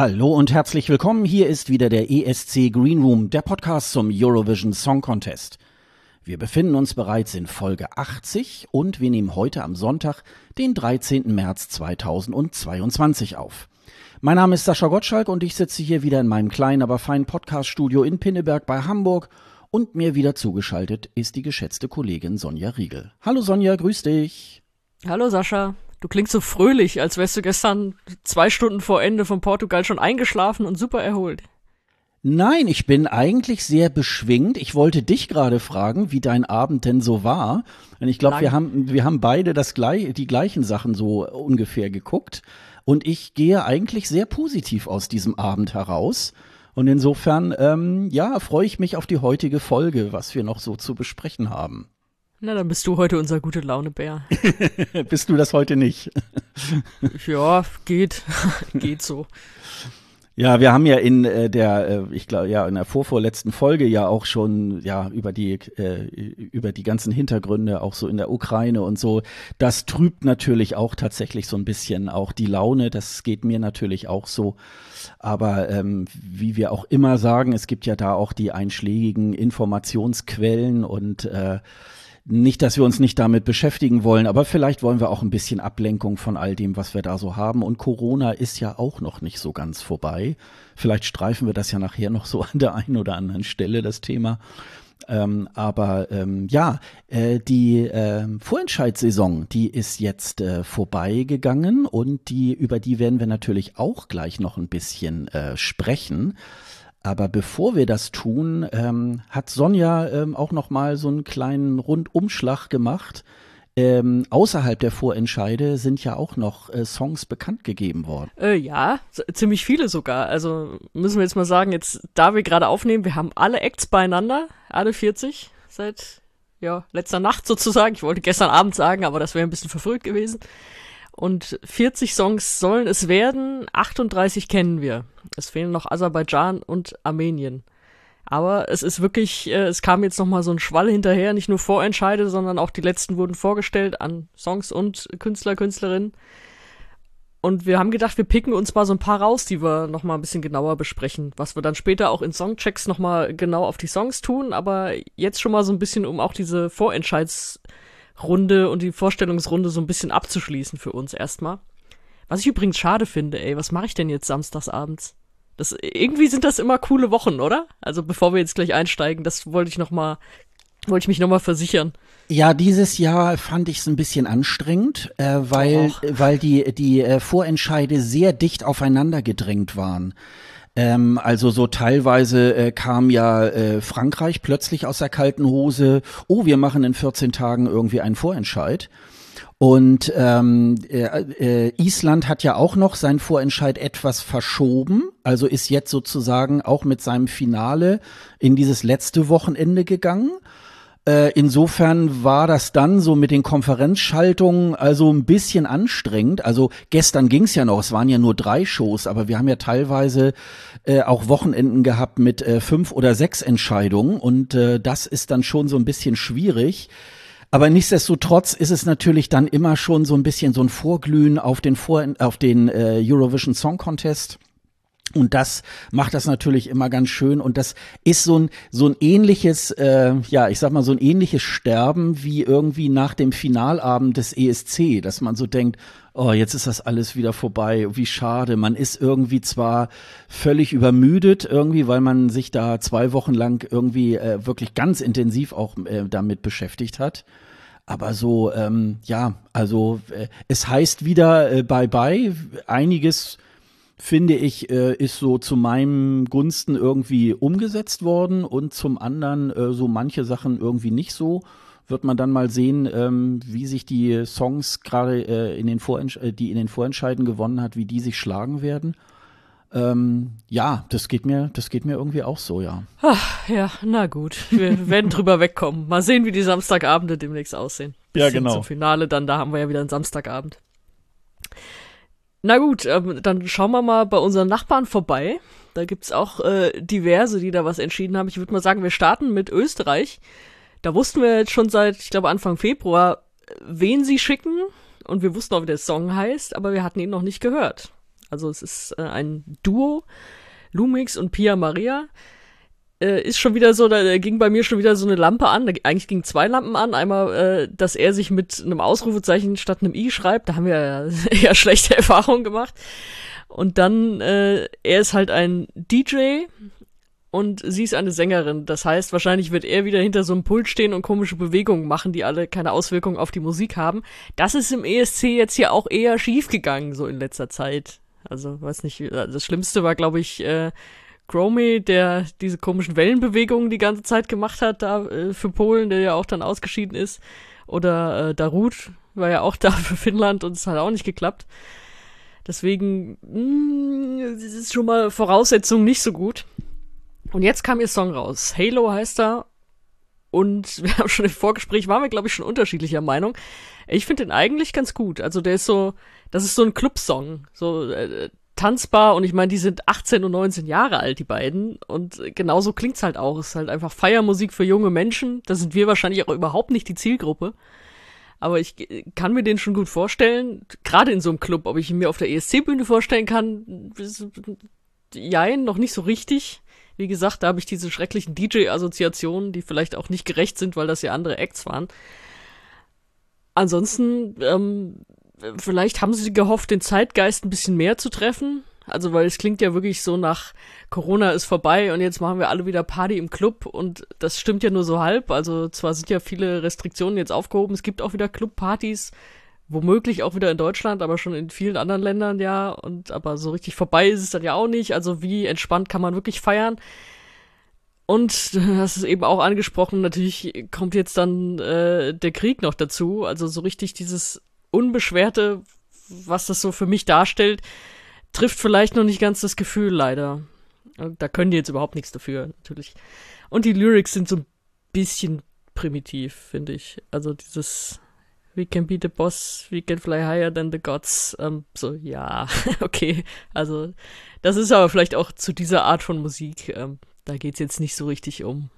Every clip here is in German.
Hallo und herzlich willkommen. Hier ist wieder der ESC Green Room, der Podcast zum Eurovision Song Contest. Wir befinden uns bereits in Folge 80 und wir nehmen heute am Sonntag, den 13. März 2022 auf. Mein Name ist Sascha Gottschalk und ich sitze hier wieder in meinem kleinen, aber feinen Podcaststudio in Pinneberg bei Hamburg und mir wieder zugeschaltet ist die geschätzte Kollegin Sonja Riegel. Hallo Sonja, grüß dich. Hallo Sascha. Du klingst so fröhlich, als wärst du gestern zwei Stunden vor Ende von Portugal schon eingeschlafen und super erholt. Nein, ich bin eigentlich sehr beschwingt. Ich wollte dich gerade fragen, wie dein Abend denn so war. Und ich glaube, wir haben, wir haben beide das gleich, die gleichen Sachen so ungefähr geguckt. Und ich gehe eigentlich sehr positiv aus diesem Abend heraus. Und insofern, ähm, ja, freue ich mich auf die heutige Folge, was wir noch so zu besprechen haben. Na, dann bist du heute unser gute Laune-Bär. bist du das heute nicht? ja, geht. geht so. Ja, wir haben ja in äh, der, äh, ich glaube, ja, in der vorvorletzten Folge ja auch schon, ja, über die, äh, über die ganzen Hintergründe, auch so in der Ukraine und so. Das trübt natürlich auch tatsächlich so ein bisschen auch die Laune. Das geht mir natürlich auch so. Aber ähm, wie wir auch immer sagen, es gibt ja da auch die einschlägigen Informationsquellen und äh, nicht, dass wir uns nicht damit beschäftigen wollen, aber vielleicht wollen wir auch ein bisschen Ablenkung von all dem, was wir da so haben. Und Corona ist ja auch noch nicht so ganz vorbei. Vielleicht streifen wir das ja nachher noch so an der einen oder anderen Stelle, das Thema. Ähm, aber ähm, ja, äh, die äh, Vorentscheidssaison, die ist jetzt äh, vorbeigegangen und die über die werden wir natürlich auch gleich noch ein bisschen äh, sprechen. Aber bevor wir das tun, ähm, hat Sonja ähm, auch noch mal so einen kleinen Rundumschlag gemacht. Ähm, außerhalb der Vorentscheide sind ja auch noch äh, Songs bekannt gegeben worden. Äh, ja, ziemlich viele sogar. Also müssen wir jetzt mal sagen, jetzt da wir gerade aufnehmen, wir haben alle Acts beieinander, alle 40 seit ja letzter Nacht sozusagen. Ich wollte gestern Abend sagen, aber das wäre ein bisschen verfrüht gewesen. Und 40 Songs sollen es werden, 38 kennen wir. Es fehlen noch Aserbaidschan und Armenien. Aber es ist wirklich, äh, es kam jetzt nochmal so ein Schwall hinterher, nicht nur Vorentscheide, sondern auch die letzten wurden vorgestellt an Songs und Künstler, Künstlerinnen. Und wir haben gedacht, wir picken uns mal so ein paar raus, die wir nochmal ein bisschen genauer besprechen, was wir dann später auch in Songchecks nochmal genau auf die Songs tun, aber jetzt schon mal so ein bisschen, um auch diese Vorentscheids- Runde und die Vorstellungsrunde so ein bisschen abzuschließen für uns erstmal. Was ich übrigens schade finde, ey, was mache ich denn jetzt samstagsabends? Das, irgendwie sind das immer coole Wochen, oder? Also bevor wir jetzt gleich einsteigen, das wollte ich noch mal, wollte ich mich noch mal versichern. Ja, dieses Jahr fand ich es ein bisschen anstrengend, äh, weil, weil die, die äh, Vorentscheide sehr dicht aufeinander gedrängt waren. Ähm, also so teilweise äh, kam ja äh, Frankreich plötzlich aus der kalten Hose, oh, wir machen in 14 Tagen irgendwie einen Vorentscheid. Und ähm, äh, äh, Island hat ja auch noch seinen Vorentscheid etwas verschoben, also ist jetzt sozusagen auch mit seinem Finale in dieses letzte Wochenende gegangen. Äh, insofern war das dann so mit den Konferenzschaltungen also ein bisschen anstrengend. Also gestern ging es ja noch, es waren ja nur drei Shows, aber wir haben ja teilweise äh, auch Wochenenden gehabt mit äh, fünf oder sechs Entscheidungen und äh, das ist dann schon so ein bisschen schwierig. Aber nichtsdestotrotz ist es natürlich dann immer schon so ein bisschen so ein Vorglühen auf den, Vor auf den äh, Eurovision Song Contest. Und das macht das natürlich immer ganz schön. Und das ist so ein, so ein ähnliches, äh, ja, ich sag mal, so ein ähnliches Sterben wie irgendwie nach dem Finalabend des ESC, dass man so denkt, oh, jetzt ist das alles wieder vorbei, wie schade. Man ist irgendwie zwar völlig übermüdet irgendwie, weil man sich da zwei Wochen lang irgendwie äh, wirklich ganz intensiv auch äh, damit beschäftigt hat. Aber so, ähm, ja, also äh, es heißt wieder äh, Bye-bye. Einiges finde ich, äh, ist so zu meinem Gunsten irgendwie umgesetzt worden und zum anderen äh, so manche Sachen irgendwie nicht so. Wird man dann mal sehen, ähm, wie sich die Songs gerade äh, in den Vorentsch äh, die in den Vorentscheiden gewonnen hat, wie die sich schlagen werden. Ähm, ja, das geht mir, das geht mir irgendwie auch so, ja. Ach, ja, na gut, wir werden drüber wegkommen. Mal sehen, wie die Samstagabende demnächst aussehen. Bis ja, genau. Zum Finale dann, da haben wir ja wieder einen Samstagabend. Na gut, ähm, dann schauen wir mal bei unseren Nachbarn vorbei. Da gibt's auch äh, diverse, die da was entschieden haben. Ich würde mal sagen, wir starten mit Österreich. Da wussten wir jetzt schon seit, ich glaube, Anfang Februar, wen sie schicken. Und wir wussten auch, wie der Song heißt, aber wir hatten ihn noch nicht gehört. Also es ist äh, ein Duo, Lumix und Pia Maria. Äh, ist schon wieder so, da ging bei mir schon wieder so eine Lampe an. Da, eigentlich gingen zwei Lampen an. Einmal, äh, dass er sich mit einem Ausrufezeichen statt einem I schreibt. Da haben wir ja eher schlechte Erfahrungen gemacht. Und dann, äh, er ist halt ein DJ und sie ist eine Sängerin. Das heißt, wahrscheinlich wird er wieder hinter so einem Pult stehen und komische Bewegungen machen, die alle keine Auswirkungen auf die Musik haben. Das ist im ESC jetzt hier auch eher schief gegangen, so in letzter Zeit. Also, weiß nicht, das Schlimmste war, glaube ich, äh, Gromey, der diese komischen Wellenbewegungen die ganze Zeit gemacht hat, da äh, für Polen, der ja auch dann ausgeschieden ist. Oder äh, Darut war ja auch da für Finnland und es hat auch nicht geklappt. Deswegen, mh, mm, das ist schon mal Voraussetzung nicht so gut. Und jetzt kam ihr Song raus. Halo heißt er. Und wir haben schon im Vorgespräch, waren wir, glaube ich, schon unterschiedlicher Meinung. Ich finde den eigentlich ganz gut. Also der ist so, das ist so ein Clubsong. So äh, tanzbar und ich meine, die sind 18 und 19 Jahre alt, die beiden. Und genauso klingt's halt auch. Es ist halt einfach Feiermusik für junge Menschen. Da sind wir wahrscheinlich auch überhaupt nicht die Zielgruppe. Aber ich kann mir den schon gut vorstellen, gerade in so einem Club, ob ich ihn mir auf der ESC-Bühne vorstellen kann, jein, noch nicht so richtig. Wie gesagt, da habe ich diese schrecklichen DJ-Assoziationen, die vielleicht auch nicht gerecht sind, weil das ja andere Acts waren. Ansonsten, ähm, vielleicht haben sie gehofft, den Zeitgeist ein bisschen mehr zu treffen. Also, weil es klingt ja wirklich so nach Corona ist vorbei und jetzt machen wir alle wieder Party im Club und das stimmt ja nur so halb. Also, zwar sind ja viele Restriktionen jetzt aufgehoben, es gibt auch wieder Clubpartys, womöglich auch wieder in Deutschland, aber schon in vielen anderen Ländern ja. Und aber so richtig vorbei ist es dann ja auch nicht. Also wie entspannt kann man wirklich feiern? Und du hast es eben auch angesprochen, natürlich kommt jetzt dann äh, der Krieg noch dazu. Also so richtig dieses Unbeschwerte, was das so für mich darstellt, trifft vielleicht noch nicht ganz das Gefühl, leider. Da können die jetzt überhaupt nichts dafür, natürlich. Und die Lyrics sind so ein bisschen primitiv, finde ich. Also dieses We can be the boss, we can fly higher than the gods. Ähm, so, ja, okay. Also, das ist aber vielleicht auch zu dieser Art von Musik. Ähm, da geht's jetzt nicht so richtig um,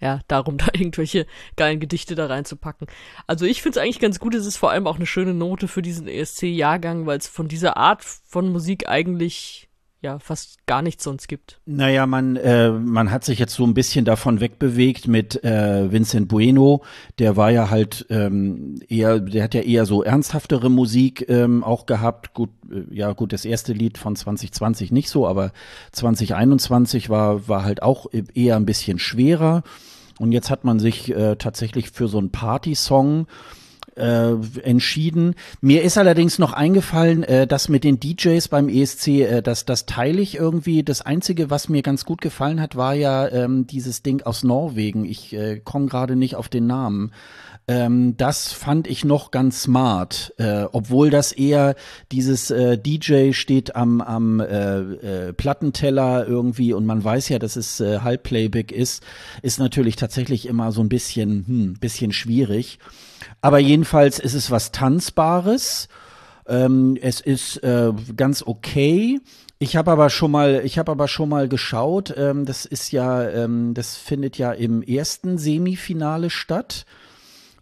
ja, darum, da irgendwelche geilen Gedichte da reinzupacken. Also, ich find's eigentlich ganz gut. Es ist vor allem auch eine schöne Note für diesen ESC-Jahrgang, weil es von dieser Art von Musik eigentlich ja fast gar nichts sonst gibt. Naja, man, äh, man hat sich jetzt so ein bisschen davon wegbewegt mit äh, Vincent Bueno. Der war ja halt ähm, eher, der hat ja eher so ernsthaftere Musik ähm, auch gehabt. Gut, äh, ja gut, das erste Lied von 2020 nicht so, aber 2021 war, war halt auch eher ein bisschen schwerer. Und jetzt hat man sich äh, tatsächlich für so einen Party-Song äh, entschieden. Mir ist allerdings noch eingefallen, äh, dass mit den DJs beim ESC, äh, das, das teile ich irgendwie. Das Einzige, was mir ganz gut gefallen hat, war ja ähm, dieses Ding aus Norwegen. Ich äh, komme gerade nicht auf den Namen. Ähm, das fand ich noch ganz smart, äh, obwohl das eher dieses äh, DJ steht am, am äh, äh, Plattenteller irgendwie und man weiß ja, dass es äh, Halbplayback ist, ist natürlich tatsächlich immer so ein bisschen, hm, bisschen schwierig. Aber jedenfalls ist es was Tanzbares. Ähm, es ist äh, ganz okay. Ich habe aber schon mal, ich habe aber schon mal geschaut. Ähm, das ist ja, ähm, das findet ja im ersten Semifinale statt.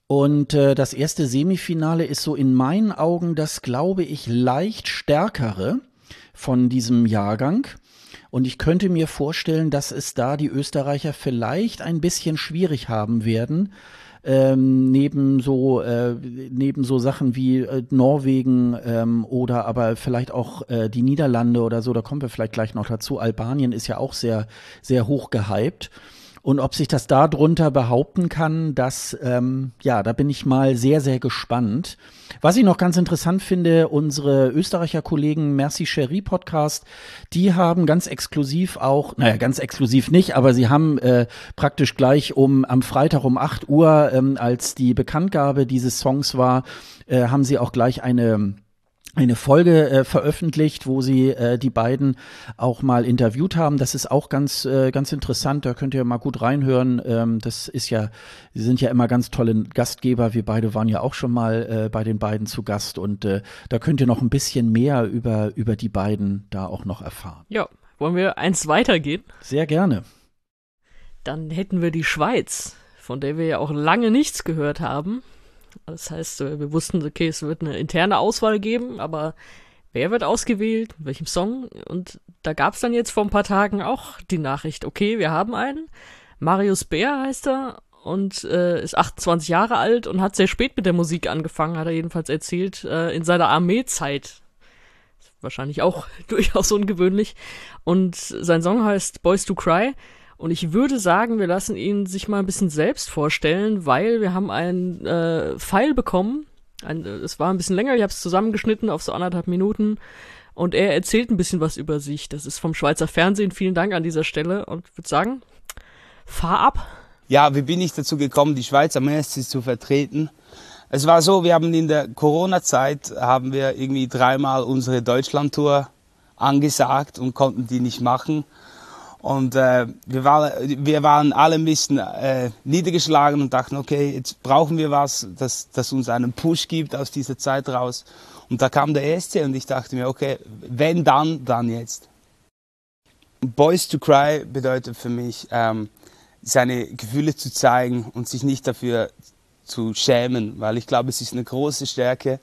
Und äh, das erste Semifinale ist so in meinen Augen das, glaube ich, leicht stärkere von diesem Jahrgang. Und ich könnte mir vorstellen, dass es da die Österreicher vielleicht ein bisschen schwierig haben werden, ähm, neben so äh, neben so Sachen wie äh, Norwegen ähm, oder aber vielleicht auch äh, die Niederlande oder so, da kommen wir vielleicht gleich noch dazu. Albanien ist ja auch sehr sehr hoch gehypt. Und ob sich das darunter behaupten kann, das, ähm, ja, da bin ich mal sehr, sehr gespannt. Was ich noch ganz interessant finde, unsere Österreicher Kollegen Merci Cherie Podcast, die haben ganz exklusiv auch, naja, ganz exklusiv nicht, aber sie haben äh, praktisch gleich um am Freitag um 8 Uhr, ähm, als die Bekanntgabe dieses Songs war, äh, haben sie auch gleich eine eine Folge äh, veröffentlicht, wo sie äh, die beiden auch mal interviewt haben. Das ist auch ganz äh, ganz interessant. Da könnt ihr mal gut reinhören. Ähm, das ist ja, sie sind ja immer ganz tolle Gastgeber. Wir beide waren ja auch schon mal äh, bei den beiden zu Gast und äh, da könnt ihr noch ein bisschen mehr über über die beiden da auch noch erfahren. Ja, wollen wir eins weitergehen? Sehr gerne. Dann hätten wir die Schweiz, von der wir ja auch lange nichts gehört haben. Das heißt, äh, wir wussten, okay, es wird eine interne Auswahl geben, aber wer wird ausgewählt, mit welchem Song. Und da gab es dann jetzt vor ein paar Tagen auch die Nachricht, okay, wir haben einen. Marius Bär heißt er und äh, ist 28 Jahre alt und hat sehr spät mit der Musik angefangen, hat er jedenfalls erzählt, äh, in seiner Armeezeit. Wahrscheinlich auch durchaus ungewöhnlich. Und sein Song heißt Boys to Cry. Und ich würde sagen, wir lassen ihn sich mal ein bisschen selbst vorstellen, weil wir haben einen äh, Pfeil bekommen. Ein, äh, es war ein bisschen länger, ich habe es zusammengeschnitten auf so anderthalb Minuten. Und er erzählt ein bisschen was über sich. Das ist vom Schweizer Fernsehen. Vielen Dank an dieser Stelle. Und ich würde sagen, fahr ab. Ja, wie bin ich dazu gekommen, die Schweiz am ESC zu vertreten? Es war so, wir haben in der Corona-Zeit haben wir irgendwie dreimal unsere Deutschland-Tour angesagt und konnten die nicht machen. Und äh, wir, war, wir waren alle ein bisschen äh, niedergeschlagen und dachten, okay, jetzt brauchen wir was, das, das uns einen Push gibt aus dieser Zeit raus. Und da kam der ESC und ich dachte mir, okay, wenn dann, dann jetzt. Boys to Cry bedeutet für mich, ähm, seine Gefühle zu zeigen und sich nicht dafür zu schämen, weil ich glaube, es ist eine große Stärke,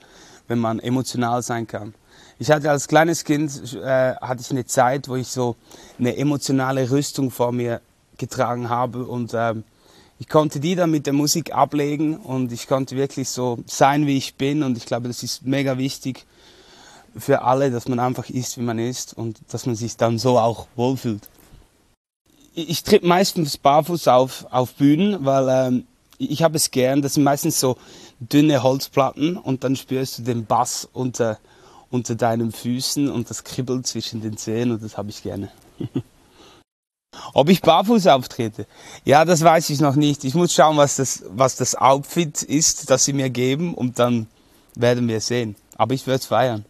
wenn man emotional sein kann. Ich hatte als kleines Kind äh, hatte ich eine Zeit, wo ich so eine emotionale Rüstung vor mir getragen habe und äh, ich konnte die dann mit der Musik ablegen und ich konnte wirklich so sein, wie ich bin und ich glaube, das ist mega wichtig für alle, dass man einfach ist, wie man ist und dass man sich dann so auch wohlfühlt ich tritt meistens barfuß auf, auf Bühnen, weil ähm, ich habe es gern. Das sind meistens so dünne Holzplatten und dann spürst du den Bass unter, unter deinen Füßen und das kribbelt zwischen den Zehen und das habe ich gerne. Ob ich barfuß auftrete? Ja, das weiß ich noch nicht. Ich muss schauen, was das, was das Outfit ist, das sie mir geben und dann werden wir sehen. Aber ich werde es feiern.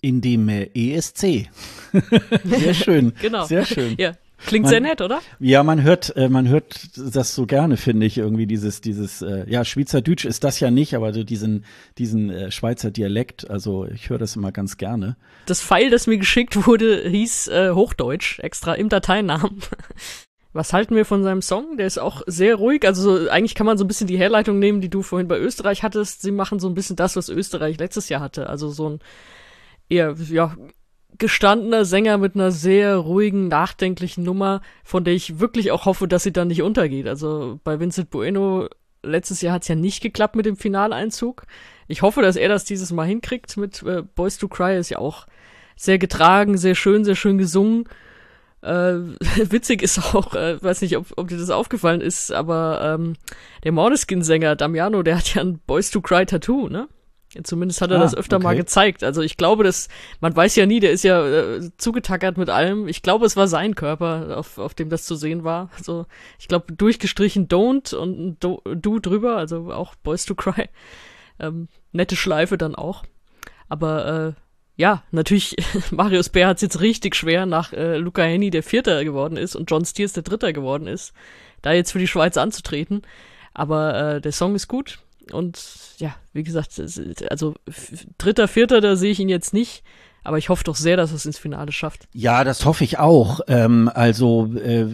In dem äh, ESC. Sehr schön. genau. Sehr schön. Ja, Klingt man, sehr nett, oder? Ja, man hört, äh, man hört das so gerne, finde ich, irgendwie dieses, dieses, äh, ja, Schweizerdeutsch ist das ja nicht, aber so diesen, diesen äh, Schweizer Dialekt, also ich höre das immer ganz gerne. Das Pfeil, das mir geschickt wurde, hieß äh, Hochdeutsch, extra im Dateinamen. Was halten wir von seinem Song? Der ist auch sehr ruhig. Also so, eigentlich kann man so ein bisschen die Herleitung nehmen, die du vorhin bei Österreich hattest. Sie machen so ein bisschen das, was Österreich letztes Jahr hatte. Also so ein eher, ja, gestandener Sänger mit einer sehr ruhigen, nachdenklichen Nummer, von der ich wirklich auch hoffe, dass sie dann nicht untergeht. Also bei Vincent Bueno letztes Jahr hat es ja nicht geklappt mit dem Finaleinzug. Ich hoffe, dass er das dieses Mal hinkriegt mit äh, Boys to Cry. Ist ja auch sehr getragen, sehr schön, sehr schön gesungen. Äh, witzig ist auch, äh, weiß nicht, ob, ob dir das aufgefallen ist, aber ähm, der Morneskin-Sänger Damiano, der hat ja ein Boys to Cry Tattoo, ne? Zumindest hat er ah, das öfter okay. mal gezeigt. Also ich glaube, dass man weiß ja nie, der ist ja äh, zugetackert mit allem. Ich glaube, es war sein Körper, auf, auf dem das zu sehen war. Also ich glaube, durchgestrichen Don't und Do, Do drüber, also auch Boys to Cry. Ähm, nette Schleife dann auch. Aber äh, ja, natürlich, Marius Bär hat es jetzt richtig schwer, nach äh, Luca Henny der Vierter geworden ist und John Steers der Dritter geworden ist, da jetzt für die Schweiz anzutreten. Aber äh, der Song ist gut und ja, wie gesagt, also dritter, vierter, da sehe ich ihn jetzt nicht. Aber ich hoffe doch sehr, dass es ins Finale schafft. Ja, das hoffe ich auch. Ähm, also äh,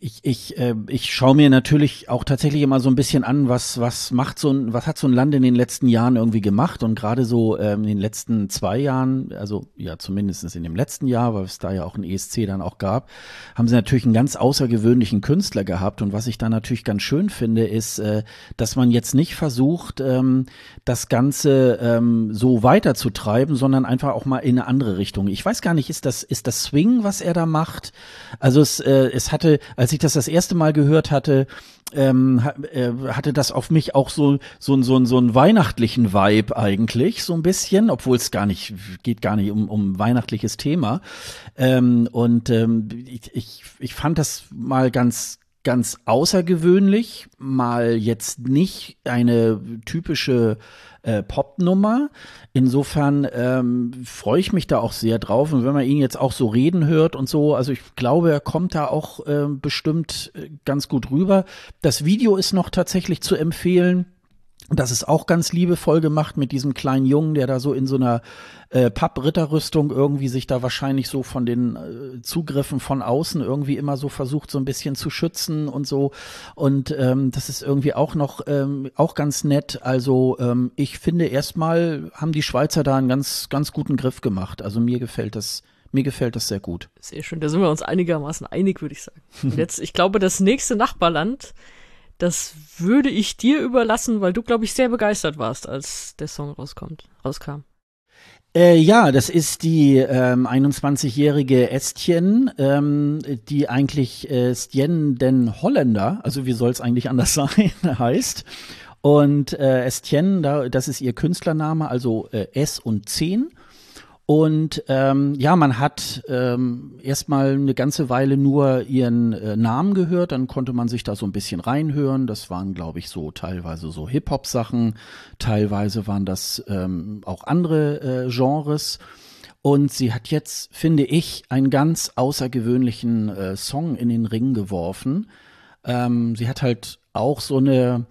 ich, ich, äh, ich schaue mir natürlich auch tatsächlich immer so ein bisschen an, was, was macht so ein, was hat so ein Land in den letzten Jahren irgendwie gemacht und gerade so ähm, in den letzten zwei Jahren, also ja zumindest in dem letzten Jahr, weil es da ja auch ein ESC dann auch gab, haben sie natürlich einen ganz außergewöhnlichen Künstler gehabt. Und was ich da natürlich ganz schön finde, ist, äh, dass man jetzt nicht versucht, ähm, das Ganze ähm, so weiterzutreiben, sondern einfach auch mal in eine andere Richtung. Ich weiß gar nicht, ist das, ist das Swing, was er da macht? Also es, äh, es hatte, als ich das das erste Mal gehört hatte, ähm, äh, hatte das auf mich auch so so so, so einen weihnachtlichen Vibe eigentlich so ein bisschen, obwohl es gar nicht geht gar nicht um um weihnachtliches Thema ähm, und ähm, ich, ich ich fand das mal ganz ganz außergewöhnlich, mal jetzt nicht eine typische äh, Popnummer. Insofern ähm, freue ich mich da auch sehr drauf. Und wenn man ihn jetzt auch so reden hört und so, also ich glaube, er kommt da auch äh, bestimmt ganz gut rüber. Das Video ist noch tatsächlich zu empfehlen. Das ist auch ganz liebevoll gemacht mit diesem kleinen Jungen, der da so in so einer äh, Pappritterrüstung irgendwie sich da wahrscheinlich so von den äh, Zugriffen von außen irgendwie immer so versucht, so ein bisschen zu schützen und so. Und ähm, das ist irgendwie auch noch ähm, auch ganz nett. Also ähm, ich finde erstmal haben die Schweizer da einen ganz, ganz guten Griff gemacht. Also mir gefällt das mir gefällt das sehr gut. Sehr schön, da sind wir uns einigermaßen einig, würde ich sagen. Und jetzt, ich glaube, das nächste Nachbarland, das würde ich dir überlassen, weil du, glaube ich, sehr begeistert warst, als der Song rauskommt, rauskam. Äh, ja, das ist die ähm, 21-jährige Estien, ähm, die eigentlich äh, Stien den Holländer, also wie soll es eigentlich anders sein, heißt. Und äh, Estienne, da, das ist ihr Künstlername, also äh, S und 10. Und ähm, ja, man hat ähm, erstmal eine ganze Weile nur ihren äh, Namen gehört, dann konnte man sich da so ein bisschen reinhören. Das waren, glaube ich, so teilweise so Hip-Hop-Sachen, teilweise waren das ähm, auch andere äh, Genres. Und sie hat jetzt, finde ich, einen ganz außergewöhnlichen äh, Song in den Ring geworfen. Ähm, sie hat halt auch so eine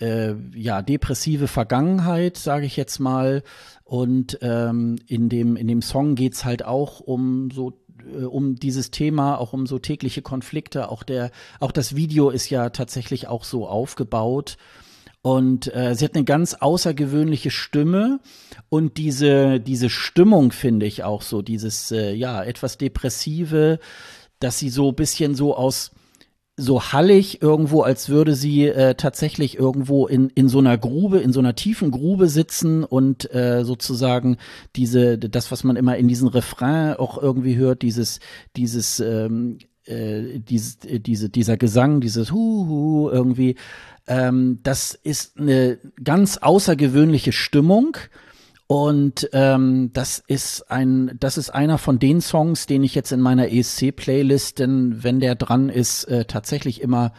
äh, ja depressive Vergangenheit, sage ich jetzt mal. Und ähm, in dem in dem Song geht's halt auch um so äh, um dieses Thema, auch um so tägliche Konflikte. Auch der auch das Video ist ja tatsächlich auch so aufgebaut. Und äh, sie hat eine ganz außergewöhnliche Stimme und diese diese Stimmung finde ich auch so dieses äh, ja etwas depressive, dass sie so bisschen so aus so hallig irgendwo, als würde sie äh, tatsächlich irgendwo in, in so einer Grube, in so einer tiefen Grube sitzen und äh, sozusagen diese, das, was man immer in diesen Refrain auch irgendwie hört, dieses, dieses, ähm, äh, dieses, äh, diese, dieser Gesang, dieses Hu-Hu irgendwie, ähm, das ist eine ganz außergewöhnliche Stimmung und ähm, das ist ein, das ist einer von den Songs, den ich jetzt in meiner ESC-Playlist, denn wenn der dran ist, äh, tatsächlich immer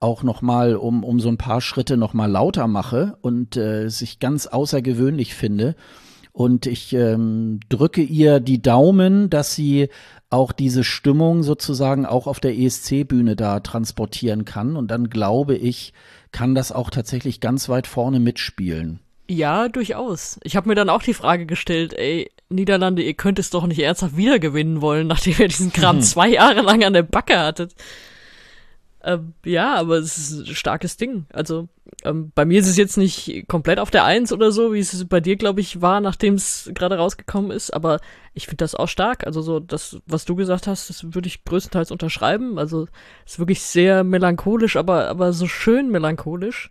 auch noch mal um um so ein paar Schritte noch mal lauter mache und äh, sich ganz außergewöhnlich finde. Und ich ähm, drücke ihr die Daumen, dass sie auch diese Stimmung sozusagen auch auf der ESC-Bühne da transportieren kann. Und dann glaube ich, kann das auch tatsächlich ganz weit vorne mitspielen. Ja, durchaus. Ich habe mir dann auch die Frage gestellt, ey, Niederlande, ihr könnt es doch nicht ernsthaft wiedergewinnen wollen, nachdem ihr diesen Kram zwei Jahre lang an der Backe hattet. Ähm, ja, aber es ist ein starkes Ding. Also ähm, bei mir ist es jetzt nicht komplett auf der Eins oder so, wie es bei dir, glaube ich, war, nachdem es gerade rausgekommen ist. Aber ich finde das auch stark. Also so das, was du gesagt hast, das würde ich größtenteils unterschreiben. Also es ist wirklich sehr melancholisch, aber aber so schön melancholisch.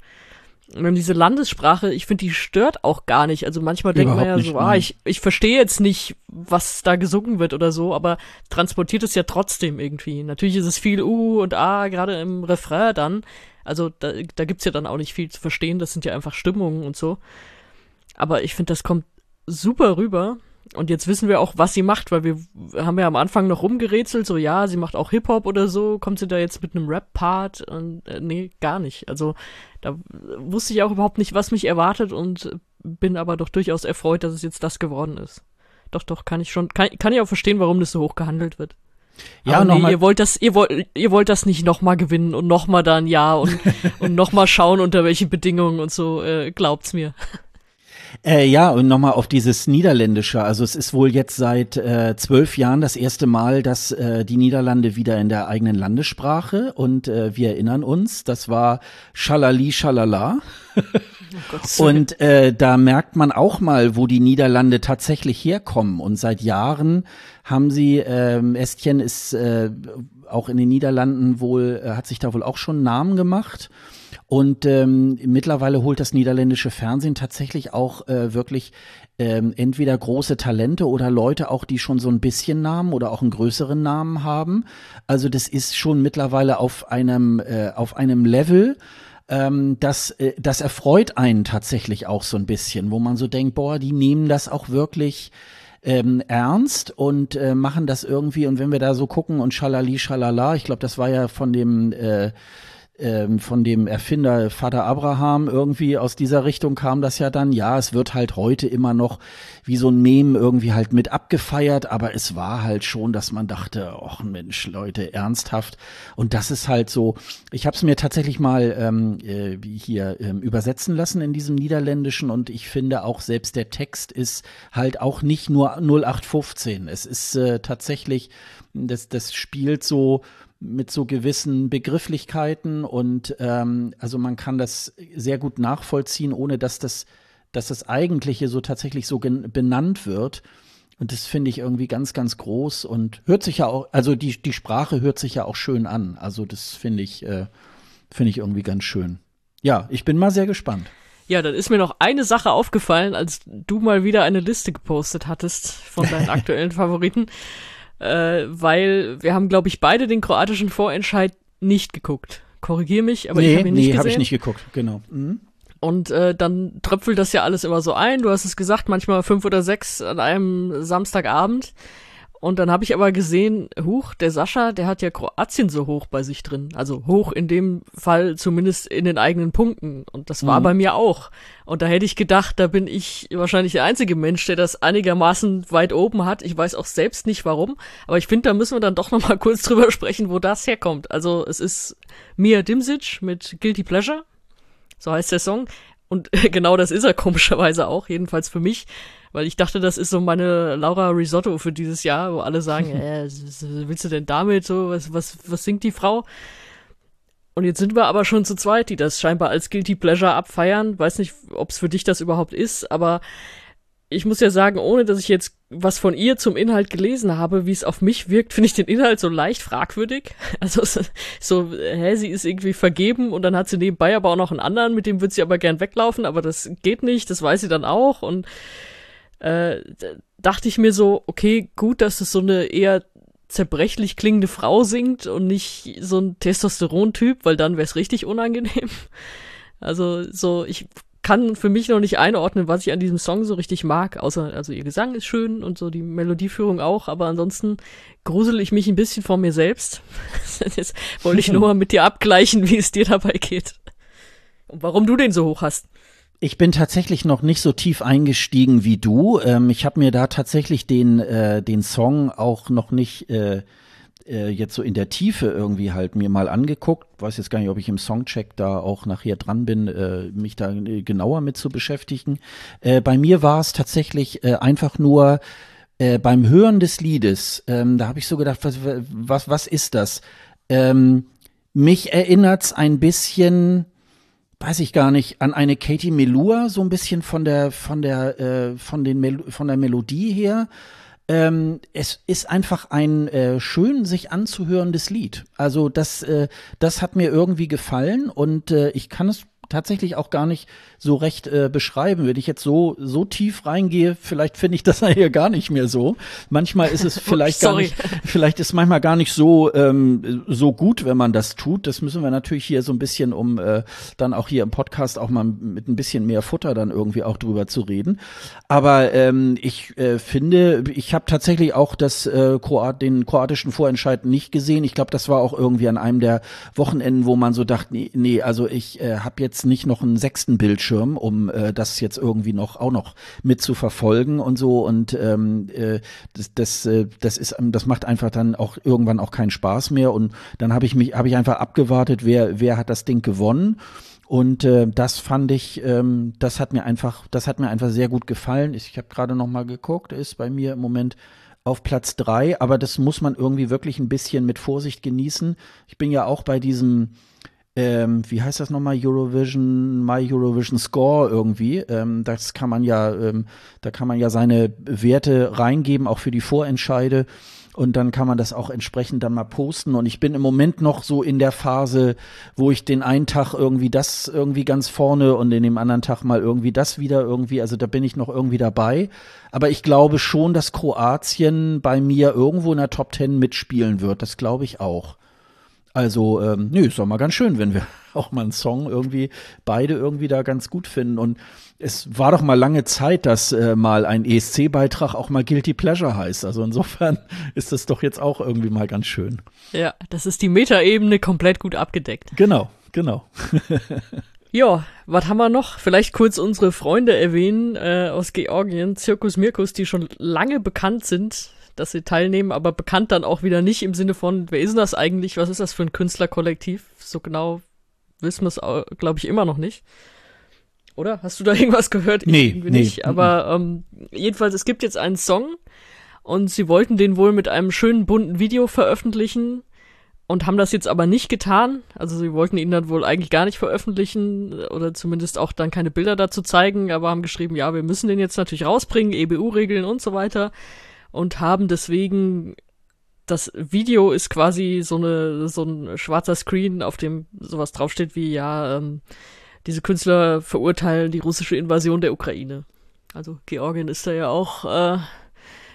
Und diese Landessprache, ich finde, die stört auch gar nicht. Also manchmal denkt man ja nicht, so, ah, ich, ich verstehe jetzt nicht, was da gesungen wird oder so, aber transportiert es ja trotzdem irgendwie. Natürlich ist es viel U und A, gerade im Refrain dann. Also da, da gibt's ja dann auch nicht viel zu verstehen, das sind ja einfach Stimmungen und so. Aber ich finde, das kommt super rüber. Und jetzt wissen wir auch, was sie macht, weil wir haben ja am Anfang noch rumgerätselt, so ja, sie macht auch Hip-Hop oder so, kommt sie da jetzt mit einem Rap-Part? Und äh, nee, gar nicht. Also da wusste ich auch überhaupt nicht, was mich erwartet und bin aber doch durchaus erfreut, dass es jetzt das geworden ist. Doch, doch, kann ich schon, kann, kann ich auch verstehen, warum das so hoch gehandelt wird. Ja, aber nee, ihr wollt das, ihr wollt, ihr wollt das nicht nochmal gewinnen und nochmal dann ja und, und nochmal schauen, unter welchen Bedingungen und so, äh, glaubt's mir. Äh, ja, und nochmal auf dieses Niederländische. Also es ist wohl jetzt seit äh, zwölf Jahren das erste Mal, dass äh, die Niederlande wieder in der eigenen Landessprache und äh, wir erinnern uns, das war Schalali Schalala. Oh und äh, da merkt man auch mal, wo die Niederlande tatsächlich herkommen. Und seit Jahren haben sie, ähm, Estien ist äh, auch in den Niederlanden wohl, äh, hat sich da wohl auch schon Namen gemacht. Und ähm, mittlerweile holt das niederländische Fernsehen tatsächlich auch äh, wirklich ähm, entweder große Talente oder Leute auch, die schon so ein bisschen Namen oder auch einen größeren Namen haben. Also das ist schon mittlerweile auf einem äh, auf einem Level, ähm, das, äh, das erfreut einen tatsächlich auch so ein bisschen, wo man so denkt, boah, die nehmen das auch wirklich ähm, ernst und äh, machen das irgendwie. Und wenn wir da so gucken und schalali, schalala, ich glaube, das war ja von dem äh, ähm, von dem Erfinder Vater Abraham irgendwie aus dieser Richtung kam das ja dann. Ja, es wird halt heute immer noch wie so ein Meme irgendwie halt mit abgefeiert, aber es war halt schon, dass man dachte, ach Mensch, Leute, ernsthaft. Und das ist halt so, ich habe es mir tatsächlich mal ähm, äh, hier ähm, übersetzen lassen in diesem Niederländischen und ich finde auch selbst der Text ist halt auch nicht nur 0815. Es ist äh, tatsächlich, das, das spielt so mit so gewissen Begrifflichkeiten und ähm, also man kann das sehr gut nachvollziehen, ohne dass das, dass das Eigentliche so tatsächlich so benannt wird. Und das finde ich irgendwie ganz, ganz groß und hört sich ja auch, also die, die Sprache hört sich ja auch schön an. Also das finde ich, äh, finde ich irgendwie ganz schön. Ja, ich bin mal sehr gespannt. Ja, dann ist mir noch eine Sache aufgefallen, als du mal wieder eine Liste gepostet hattest von deinen aktuellen Favoriten äh, weil wir haben, glaube ich, beide den kroatischen Vorentscheid nicht geguckt. Korrigier mich, aber nee, ich habe ihn nicht nee, gesehen. Nee, habe ich nicht geguckt, genau. Mhm. Und äh, dann tröpfelt das ja alles immer so ein. Du hast es gesagt, manchmal fünf oder sechs an einem Samstagabend. Und dann habe ich aber gesehen, huch, der Sascha, der hat ja Kroatien so hoch bei sich drin. Also hoch in dem Fall zumindest in den eigenen Punkten. Und das war mhm. bei mir auch. Und da hätte ich gedacht, da bin ich wahrscheinlich der einzige Mensch, der das einigermaßen weit oben hat. Ich weiß auch selbst nicht warum. Aber ich finde, da müssen wir dann doch nochmal kurz drüber sprechen, wo das herkommt. Also es ist Mia Dimsic mit Guilty Pleasure. So heißt der Song. Und genau das ist er komischerweise auch, jedenfalls für mich. Weil ich dachte, das ist so meine Laura Risotto für dieses Jahr, wo alle sagen, äh, was willst du denn damit so, was, was, was singt die Frau? Und jetzt sind wir aber schon zu zweit, die das scheinbar als Guilty Pleasure abfeiern. Weiß nicht, ob es für dich das überhaupt ist, aber ich muss ja sagen, ohne dass ich jetzt was von ihr zum Inhalt gelesen habe, wie es auf mich wirkt, finde ich den Inhalt so leicht fragwürdig. Also so, hä, sie ist irgendwie vergeben und dann hat sie nebenbei aber auch noch einen anderen, mit dem wird sie aber gern weglaufen, aber das geht nicht, das weiß sie dann auch und äh, dachte ich mir so, okay, gut, dass es so eine eher zerbrechlich klingende Frau singt und nicht so ein Testosteron-Typ, weil dann wäre es richtig unangenehm. Also so, ich kann für mich noch nicht einordnen, was ich an diesem Song so richtig mag, außer, also ihr Gesang ist schön und so die Melodieführung auch, aber ansonsten grusel ich mich ein bisschen vor mir selbst. Jetzt wollte ich nur mal mit dir abgleichen, wie es dir dabei geht. Und warum du den so hoch hast. Ich bin tatsächlich noch nicht so tief eingestiegen wie du. Ähm, ich habe mir da tatsächlich den, äh, den Song auch noch nicht äh, äh, jetzt so in der Tiefe irgendwie halt mir mal angeguckt. Weiß jetzt gar nicht, ob ich im Songcheck da auch nachher dran bin, äh, mich da äh, genauer mit zu beschäftigen. Äh, bei mir war es tatsächlich äh, einfach nur äh, beim Hören des Liedes. Ähm, da habe ich so gedacht, was, was, was ist das? Ähm, mich erinnert's ein bisschen weiß ich gar nicht, an eine Katie Melua, so ein bisschen von der, von der, äh, von den Mel von der Melodie her. Ähm, es ist einfach ein äh, schön sich anzuhörendes Lied. Also das, äh, das hat mir irgendwie gefallen und äh, ich kann es tatsächlich auch gar nicht so recht äh, beschreiben. Wenn ich jetzt so, so tief reingehe, vielleicht finde ich das hier gar nicht mehr so. Manchmal ist es vielleicht gar nicht, vielleicht ist manchmal gar nicht so, ähm, so gut, wenn man das tut. Das müssen wir natürlich hier so ein bisschen, um äh, dann auch hier im Podcast auch mal mit ein bisschen mehr Futter dann irgendwie auch drüber zu reden. Aber ähm, ich äh, finde, ich habe tatsächlich auch das äh, Kroat, den kroatischen Vorentscheid nicht gesehen. Ich glaube, das war auch irgendwie an einem der Wochenenden, wo man so dachte, nee, nee also ich äh, habe jetzt nicht noch einen sechsten Bildschirm Bildschirm, um äh, das jetzt irgendwie noch auch noch mit zu verfolgen und so. Und ähm, äh, das, das, äh, das ist, das macht einfach dann auch irgendwann auch keinen Spaß mehr. Und dann habe ich mich, habe ich einfach abgewartet, wer, wer hat das Ding gewonnen. Und äh, das fand ich, ähm, das hat mir einfach, das hat mir einfach sehr gut gefallen. Ich, ich habe gerade noch mal geguckt, ist bei mir im Moment auf Platz drei, aber das muss man irgendwie wirklich ein bisschen mit Vorsicht genießen. Ich bin ja auch bei diesem ähm, wie heißt das nochmal, Eurovision, My Eurovision Score irgendwie. Ähm, das kann man ja, ähm, da kann man ja seine Werte reingeben, auch für die Vorentscheide. Und dann kann man das auch entsprechend dann mal posten. Und ich bin im Moment noch so in der Phase, wo ich den einen Tag irgendwie das irgendwie ganz vorne und in dem anderen Tag mal irgendwie das wieder irgendwie. Also da bin ich noch irgendwie dabei. Aber ich glaube schon, dass Kroatien bei mir irgendwo in der Top Ten mitspielen wird. Das glaube ich auch. Also, ähm, nö, ist doch mal ganz schön, wenn wir auch mal einen Song irgendwie beide irgendwie da ganz gut finden. Und es war doch mal lange Zeit, dass äh, mal ein ESC-Beitrag auch mal Guilty Pleasure heißt. Also insofern ist das doch jetzt auch irgendwie mal ganz schön. Ja, das ist die Metaebene komplett gut abgedeckt. Genau. genau. ja, was haben wir noch? Vielleicht kurz unsere Freunde erwähnen äh, aus Georgien, Zirkus Mirkus, die schon lange bekannt sind, dass sie teilnehmen, aber bekannt dann auch wieder nicht im Sinne von, wer ist denn das eigentlich? Was ist das für ein Künstlerkollektiv? So genau wissen wir es, glaube ich, immer noch nicht. Oder? Hast du da irgendwas gehört? Nee, Irgendwie nee. nicht. Aber ähm, jedenfalls, es gibt jetzt einen Song und sie wollten den wohl mit einem schönen bunten Video veröffentlichen und haben das jetzt aber nicht getan. Also sie wollten ihn dann wohl eigentlich gar nicht veröffentlichen oder zumindest auch dann keine Bilder dazu zeigen, aber haben geschrieben, ja, wir müssen den jetzt natürlich rausbringen, EBU-Regeln und so weiter und haben deswegen das Video ist quasi so eine so ein schwarzer Screen, auf dem sowas draufsteht wie ja ähm, diese Künstler verurteilen die russische Invasion der Ukraine. Also Georgien ist da ja auch äh,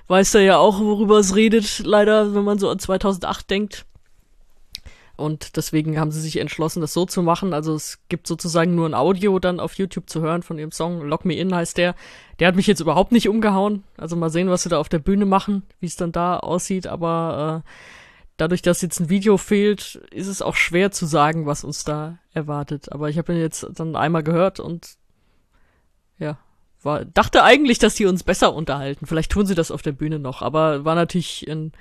weiß da ja auch worüber es redet leider, wenn man so an 2008 denkt. Und deswegen haben sie sich entschlossen, das so zu machen. Also es gibt sozusagen nur ein Audio dann auf YouTube zu hören von ihrem Song. Lock Me In heißt der. Der hat mich jetzt überhaupt nicht umgehauen. Also mal sehen, was sie da auf der Bühne machen, wie es dann da aussieht. Aber äh, dadurch, dass jetzt ein Video fehlt, ist es auch schwer zu sagen, was uns da erwartet. Aber ich habe ihn jetzt dann einmal gehört und ja, war, dachte eigentlich, dass die uns besser unterhalten. Vielleicht tun sie das auf der Bühne noch, aber war natürlich ein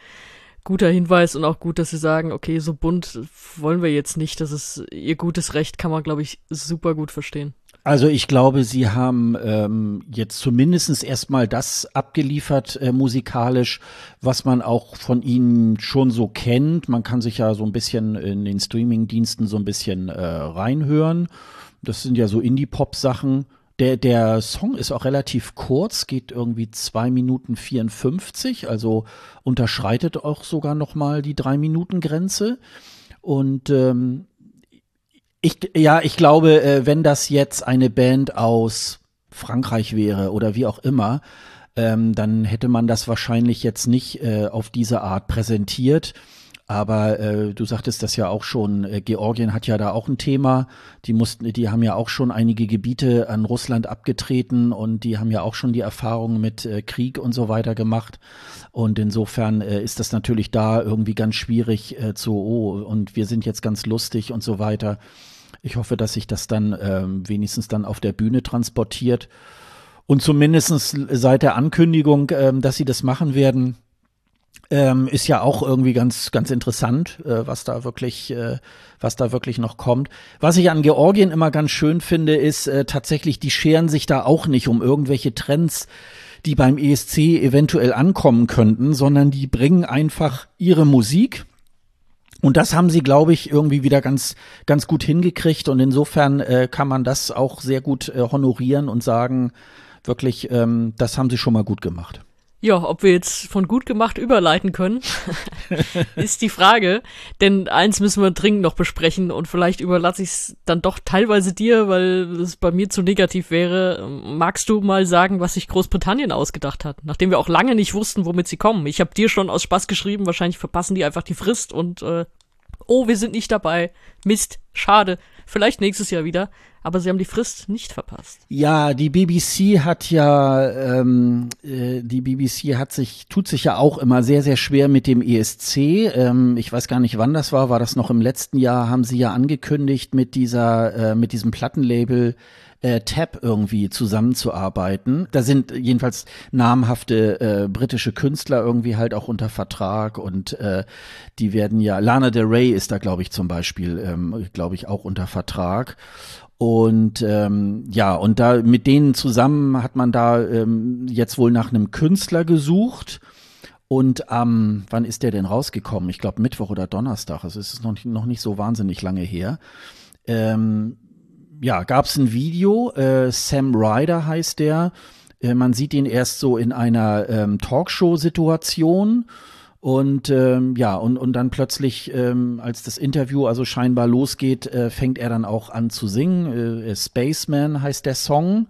guter Hinweis und auch gut, dass sie sagen, okay, so bunt wollen wir jetzt nicht. Das ist ihr gutes Recht, kann man, glaube ich, super gut verstehen. Also ich glaube, sie haben ähm, jetzt zumindest erstmal das abgeliefert äh, musikalisch, was man auch von ihnen schon so kennt. Man kann sich ja so ein bisschen in den Streaming-Diensten so ein bisschen äh, reinhören. Das sind ja so Indie-Pop-Sachen. Der, der Song ist auch relativ kurz, geht irgendwie zwei Minuten 54, also unterschreitet auch sogar noch mal die drei Minuten Grenze. Und ähm, ich, ja, ich glaube, äh, wenn das jetzt eine Band aus Frankreich wäre oder wie auch immer, ähm, dann hätte man das wahrscheinlich jetzt nicht äh, auf diese Art präsentiert. Aber äh, du sagtest das ja auch schon, äh, Georgien hat ja da auch ein Thema. Die mussten, die haben ja auch schon einige Gebiete an Russland abgetreten und die haben ja auch schon die Erfahrungen mit äh, Krieg und so weiter gemacht. Und insofern äh, ist das natürlich da irgendwie ganz schwierig äh, zu, oh, und wir sind jetzt ganz lustig und so weiter. Ich hoffe, dass sich das dann ähm, wenigstens dann auf der Bühne transportiert. Und zumindestens seit der Ankündigung, ähm, dass sie das machen werden, ähm, ist ja auch irgendwie ganz, ganz interessant, äh, was da wirklich, äh, was da wirklich noch kommt. Was ich an Georgien immer ganz schön finde, ist äh, tatsächlich, die scheren sich da auch nicht um irgendwelche Trends, die beim ESC eventuell ankommen könnten, sondern die bringen einfach ihre Musik. Und das haben sie, glaube ich, irgendwie wieder ganz, ganz gut hingekriegt. Und insofern äh, kann man das auch sehr gut äh, honorieren und sagen, wirklich, ähm, das haben sie schon mal gut gemacht. Ja, ob wir jetzt von gut gemacht überleiten können, ist die Frage. Denn eins müssen wir dringend noch besprechen und vielleicht überlasse ich es dann doch teilweise dir, weil es bei mir zu negativ wäre. Magst du mal sagen, was sich Großbritannien ausgedacht hat? Nachdem wir auch lange nicht wussten, womit sie kommen. Ich habe dir schon aus Spaß geschrieben, wahrscheinlich verpassen die einfach die Frist und äh, oh, wir sind nicht dabei. Mist, schade. Vielleicht nächstes Jahr wieder aber sie haben die Frist nicht verpasst. Ja, die BBC hat ja, ähm, äh, die BBC hat sich, tut sich ja auch immer sehr, sehr schwer mit dem ESC. Ähm, ich weiß gar nicht, wann das war. War das noch im letzten Jahr? Haben sie ja angekündigt, mit dieser, äh, mit diesem Plattenlabel äh, Tab irgendwie zusammenzuarbeiten. Da sind jedenfalls namhafte äh, britische Künstler irgendwie halt auch unter Vertrag und äh, die werden ja, Lana Del Rey ist da, glaube ich, zum Beispiel, ähm, glaube ich, auch unter Vertrag. Und ähm, ja, und da mit denen zusammen hat man da ähm, jetzt wohl nach einem Künstler gesucht. Und am, ähm, wann ist der denn rausgekommen? Ich glaube Mittwoch oder Donnerstag. Also es ist noch nicht, noch nicht so wahnsinnig lange her. Ähm, ja, gab es ein Video. Äh, Sam Ryder heißt der. Äh, man sieht ihn erst so in einer ähm, Talkshow-Situation und ähm, ja, und, und dann plötzlich, ähm, als das Interview also scheinbar losgeht, äh, fängt er dann auch an zu singen. Äh, Spaceman heißt der Song.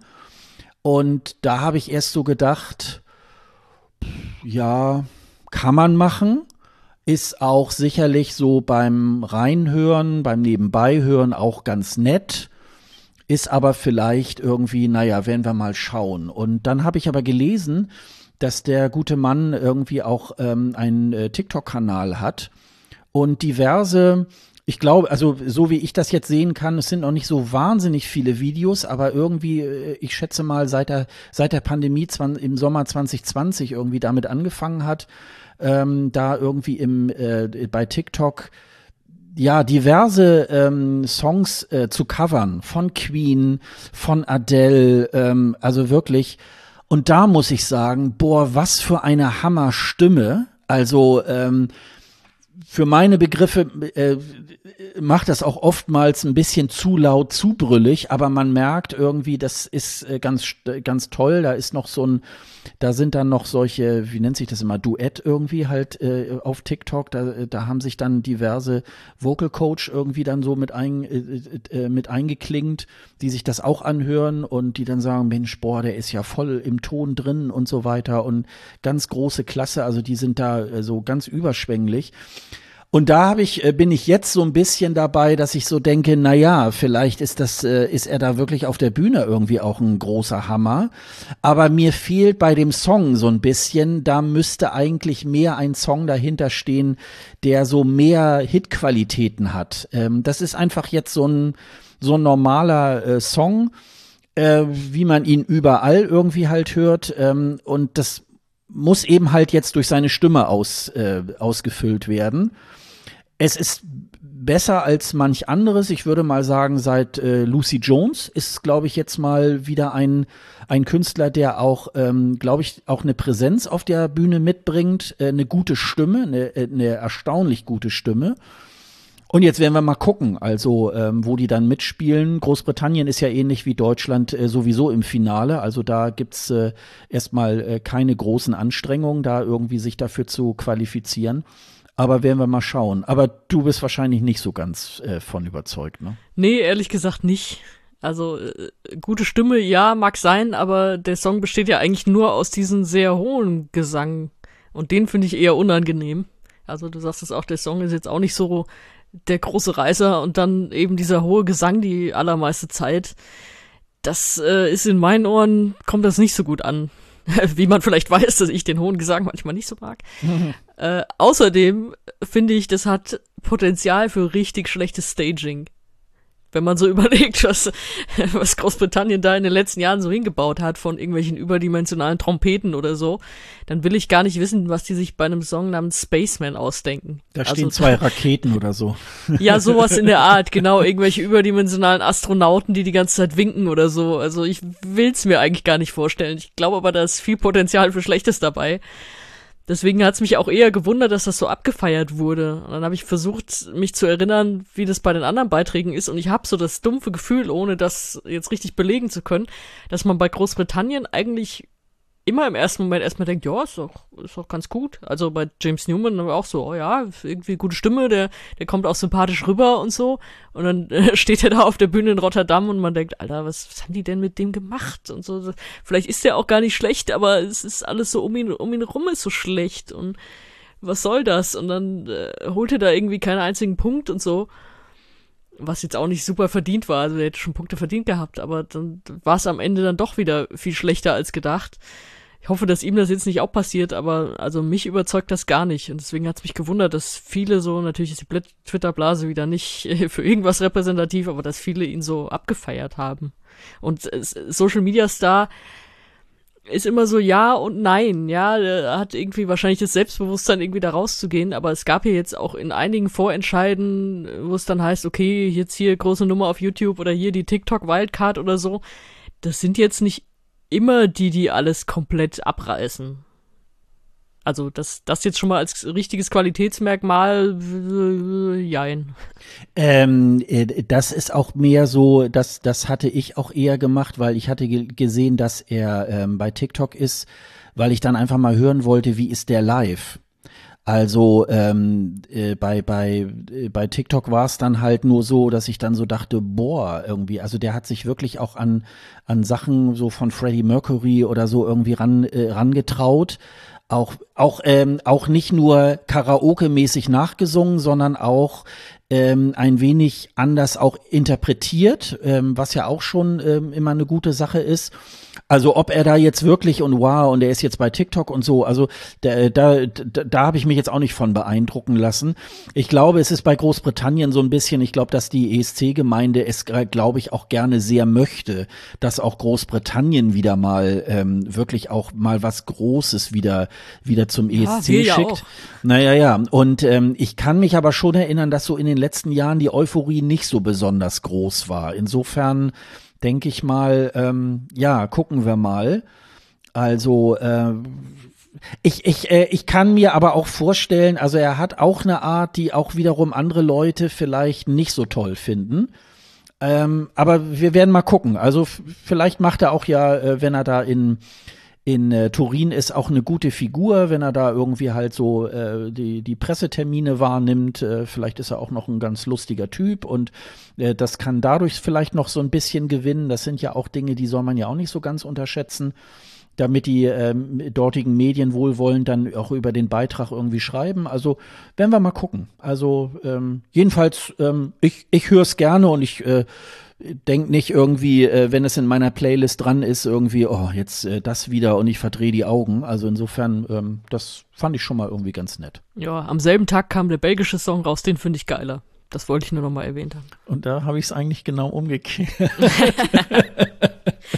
Und da habe ich erst so gedacht, ja, kann man machen. Ist auch sicherlich so beim Reinhören, beim Nebenbeihören auch ganz nett. Ist aber vielleicht irgendwie, naja, werden wir mal schauen. Und dann habe ich aber gelesen, dass der gute Mann irgendwie auch ähm, einen äh, TikTok-Kanal hat und diverse ich glaube, also so wie ich das jetzt sehen kann, es sind noch nicht so wahnsinnig viele Videos, aber irgendwie, äh, ich schätze mal, seit der, seit der Pandemie im Sommer 2020 irgendwie damit angefangen hat, ähm, da irgendwie im, äh, bei TikTok ja, diverse ähm, Songs äh, zu covern von Queen, von Adele, ähm, also wirklich. Und da muss ich sagen, boah, was für eine Hammerstimme. Also ähm, für meine Begriffe äh, macht das auch oftmals ein bisschen zu laut, zu brüllig, aber man merkt irgendwie, das ist äh, ganz, ganz toll. Da ist noch so ein, da sind dann noch solche, wie nennt sich das immer, Duett irgendwie halt äh, auf TikTok. Da, da haben sich dann diverse Vocal Coach irgendwie dann so mit, ein, äh, äh, mit eingeklingt, die sich das auch anhören und die dann sagen, Mensch, boah, der ist ja voll im Ton drin und so weiter und ganz große Klasse. Also die sind da äh, so ganz überschwänglich. Und da habe ich, äh, bin ich jetzt so ein bisschen dabei, dass ich so denke, na ja, vielleicht ist das, äh, ist er da wirklich auf der Bühne irgendwie auch ein großer Hammer. Aber mir fehlt bei dem Song so ein bisschen, da müsste eigentlich mehr ein Song dahinter stehen, der so mehr Hitqualitäten hat. Ähm, das ist einfach jetzt so ein, so ein normaler äh, Song, wie man ihn überall irgendwie halt hört. Ähm, und das muss eben halt jetzt durch seine Stimme aus, äh, ausgefüllt werden. Es ist besser als manch anderes. Ich würde mal sagen, seit äh, Lucy Jones ist, glaube ich, jetzt mal wieder ein, ein Künstler, der auch, ähm, glaube ich, auch eine Präsenz auf der Bühne mitbringt, äh, eine gute Stimme, eine, äh, eine erstaunlich gute Stimme. Und jetzt werden wir mal gucken, also ähm, wo die dann mitspielen. Großbritannien ist ja ähnlich wie Deutschland äh, sowieso im Finale. Also da gibt's äh, erstmal äh, keine großen Anstrengungen, da irgendwie sich dafür zu qualifizieren. Aber werden wir mal schauen. Aber du bist wahrscheinlich nicht so ganz äh, von überzeugt, ne? Nee, ehrlich gesagt nicht. Also äh, gute Stimme, ja, mag sein, aber der Song besteht ja eigentlich nur aus diesem sehr hohen Gesang. Und den finde ich eher unangenehm. Also du sagst es auch, der Song ist jetzt auch nicht so der große Reißer und dann eben dieser hohe Gesang die allermeiste Zeit. Das äh, ist in meinen Ohren, kommt das nicht so gut an. wie man vielleicht weiß, dass ich den hohen Gesang manchmal nicht so mag. äh, außerdem finde ich, das hat Potenzial für richtig schlechtes Staging wenn man so überlegt, was, was Großbritannien da in den letzten Jahren so hingebaut hat von irgendwelchen überdimensionalen Trompeten oder so, dann will ich gar nicht wissen, was die sich bei einem Song namens Spaceman ausdenken. Da stehen also, zwei Raketen oder so. Ja, sowas in der Art, genau, irgendwelche überdimensionalen Astronauten, die die ganze Zeit winken oder so. Also ich will's mir eigentlich gar nicht vorstellen. Ich glaube aber, da ist viel Potenzial für Schlechtes dabei. Deswegen hat es mich auch eher gewundert, dass das so abgefeiert wurde. Und dann habe ich versucht, mich zu erinnern, wie das bei den anderen Beiträgen ist. Und ich habe so das dumpfe Gefühl, ohne das jetzt richtig belegen zu können, dass man bei Großbritannien eigentlich immer im ersten Moment erstmal denkt, ja, ist doch, ist doch ganz gut. Also bei James Newman haben wir auch so, oh ja, irgendwie gute Stimme, der, der kommt auch sympathisch rüber und so. Und dann steht er da auf der Bühne in Rotterdam und man denkt, Alter, was, was haben die denn mit dem gemacht? Und so, vielleicht ist der auch gar nicht schlecht, aber es ist alles so um ihn, um ihn rum ist so schlecht und was soll das? Und dann äh, holt er da irgendwie keinen einzigen Punkt und so was jetzt auch nicht super verdient war. Also er hätte schon Punkte verdient gehabt, aber dann war es am Ende dann doch wieder viel schlechter als gedacht. Ich hoffe, dass ihm das jetzt nicht auch passiert, aber also mich überzeugt das gar nicht. Und deswegen hat es mich gewundert, dass viele so, natürlich ist die Twitter-Blase wieder nicht für irgendwas repräsentativ, aber dass viele ihn so abgefeiert haben. Und Social Media Star ist immer so ja und nein, ja, er hat irgendwie wahrscheinlich das Selbstbewusstsein irgendwie da rauszugehen, aber es gab ja jetzt auch in einigen Vorentscheiden, wo es dann heißt, okay, jetzt hier große Nummer auf YouTube oder hier die TikTok Wildcard oder so, das sind jetzt nicht immer die, die alles komplett abreißen. Also das, das jetzt schon mal als richtiges Qualitätsmerkmal, jein. Ähm, äh, das ist auch mehr so, das, das hatte ich auch eher gemacht, weil ich hatte gesehen, dass er ähm, bei TikTok ist, weil ich dann einfach mal hören wollte, wie ist der live. Also ähm, äh, bei bei äh, bei TikTok war es dann halt nur so, dass ich dann so dachte, boah, irgendwie, also der hat sich wirklich auch an an Sachen so von Freddie Mercury oder so irgendwie ran äh, rangetraut auch auch ähm, auch nicht nur Karaoke-mäßig nachgesungen, sondern auch ähm, ein wenig anders auch interpretiert, ähm, was ja auch schon ähm, immer eine gute Sache ist. Also ob er da jetzt wirklich und wow und er ist jetzt bei TikTok und so, also da, da, da, da habe ich mich jetzt auch nicht von beeindrucken lassen. Ich glaube, es ist bei Großbritannien so ein bisschen, ich glaube, dass die ESC-Gemeinde es, glaube ich, auch gerne sehr möchte, dass auch Großbritannien wieder mal ähm, wirklich auch mal was Großes wieder, wieder zum ESC ja, schickt. Ja naja, ja. Und ähm, ich kann mich aber schon erinnern, dass so in den letzten Jahren die Euphorie nicht so besonders groß war. Insofern denke ich mal, ähm, ja, gucken wir mal. Also äh, ich, ich, äh, ich kann mir aber auch vorstellen, also er hat auch eine Art, die auch wiederum andere Leute vielleicht nicht so toll finden. Ähm, aber wir werden mal gucken. Also vielleicht macht er auch ja, äh, wenn er da in in äh, Turin ist auch eine gute Figur, wenn er da irgendwie halt so äh, die, die Pressetermine wahrnimmt. Äh, vielleicht ist er auch noch ein ganz lustiger Typ und äh, das kann dadurch vielleicht noch so ein bisschen gewinnen. Das sind ja auch Dinge, die soll man ja auch nicht so ganz unterschätzen damit die ähm, dortigen Medien wohlwollend dann auch über den Beitrag irgendwie schreiben. Also werden wir mal gucken. Also ähm, jedenfalls, ähm, ich, ich höre es gerne und ich äh, denk nicht irgendwie, äh, wenn es in meiner Playlist dran ist, irgendwie, oh, jetzt äh, das wieder und ich verdrehe die Augen. Also insofern, ähm, das fand ich schon mal irgendwie ganz nett. Ja, am selben Tag kam der belgische Song raus, den finde ich geiler. Das wollte ich nur noch mal erwähnt haben. Und da habe ich es eigentlich genau umgekehrt.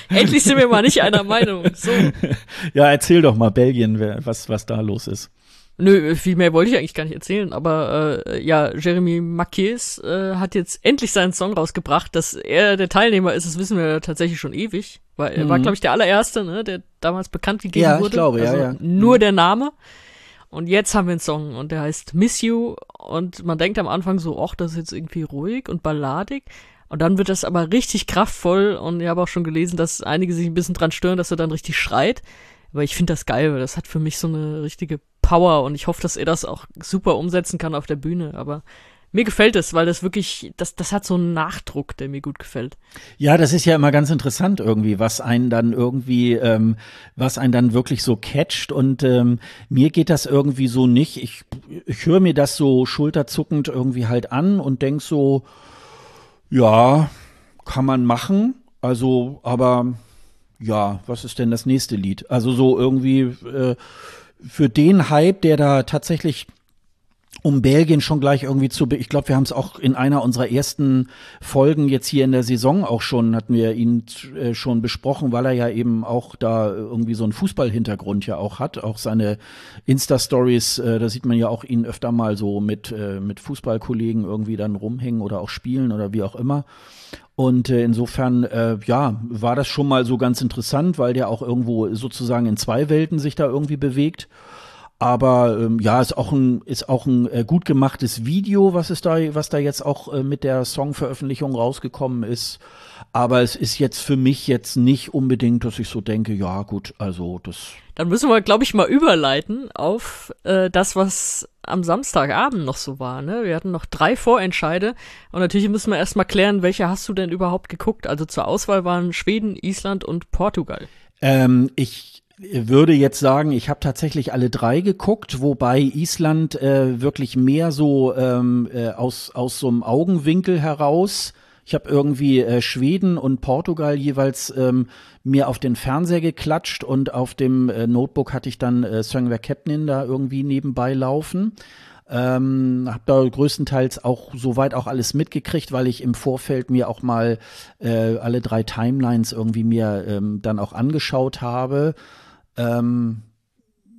Endlich sind wir mal nicht einer Meinung. So. Ja, erzähl doch mal Belgien, was, was da los ist. Nö, viel mehr wollte ich eigentlich gar nicht erzählen, aber äh, ja, Jeremy Marquez äh, hat jetzt endlich seinen Song rausgebracht. Dass er der Teilnehmer ist, das wissen wir tatsächlich schon ewig. Weil er mhm. war, glaube ich, der allererste, ne, der damals bekannt gegeben ja, wurde. Ja, ich glaube, also ja, ja. Nur mhm. der Name. Und jetzt haben wir einen Song und der heißt Miss You und man denkt am Anfang so, ach, das ist jetzt irgendwie ruhig und balladig. Und dann wird das aber richtig kraftvoll und ich habe auch schon gelesen, dass einige sich ein bisschen dran stören, dass er dann richtig schreit. Aber ich finde das geil, weil das hat für mich so eine richtige Power und ich hoffe, dass er das auch super umsetzen kann auf der Bühne. Aber mir gefällt es, weil das wirklich, das, das hat so einen Nachdruck, der mir gut gefällt. Ja, das ist ja immer ganz interessant irgendwie, was einen dann irgendwie, ähm, was einen dann wirklich so catcht. Und ähm, mir geht das irgendwie so nicht. Ich, ich höre mir das so schulterzuckend irgendwie halt an und denk so, ja, kann man machen. Also, aber ja, was ist denn das nächste Lied? Also so irgendwie. Äh, für den Hype, der da tatsächlich um Belgien schon gleich irgendwie zu, ich glaube, wir haben es auch in einer unserer ersten Folgen jetzt hier in der Saison auch schon, hatten wir ihn äh, schon besprochen, weil er ja eben auch da irgendwie so einen Fußballhintergrund ja auch hat, auch seine Insta-Stories, äh, da sieht man ja auch ihn öfter mal so mit, äh, mit Fußballkollegen irgendwie dann rumhängen oder auch spielen oder wie auch immer. Und äh, insofern, äh, ja, war das schon mal so ganz interessant, weil der auch irgendwo sozusagen in zwei Welten sich da irgendwie bewegt. Aber ähm, ja, ist auch ein ist auch ein äh, gut gemachtes Video, was ist da was da jetzt auch äh, mit der Songveröffentlichung rausgekommen ist. Aber es ist jetzt für mich jetzt nicht unbedingt, dass ich so denke, ja gut, also das. Dann müssen wir, glaube ich, mal überleiten auf äh, das, was am Samstagabend noch so war. Ne? Wir hatten noch drei Vorentscheide und natürlich müssen wir erstmal klären, welche hast du denn überhaupt geguckt? Also zur Auswahl waren Schweden, Island und Portugal. Ähm, ich würde jetzt sagen, ich habe tatsächlich alle drei geguckt, wobei Island äh, wirklich mehr so ähm, äh, aus, aus so einem Augenwinkel heraus ich habe irgendwie äh, Schweden und Portugal jeweils ähm, mir auf den Fernseher geklatscht und auf dem äh, Notebook hatte ich dann äh, Söngwer Kepnin da irgendwie nebenbei laufen. Ähm, habe da größtenteils auch soweit auch alles mitgekriegt, weil ich im Vorfeld mir auch mal äh, alle drei Timelines irgendwie mir ähm, dann auch angeschaut habe. Ähm,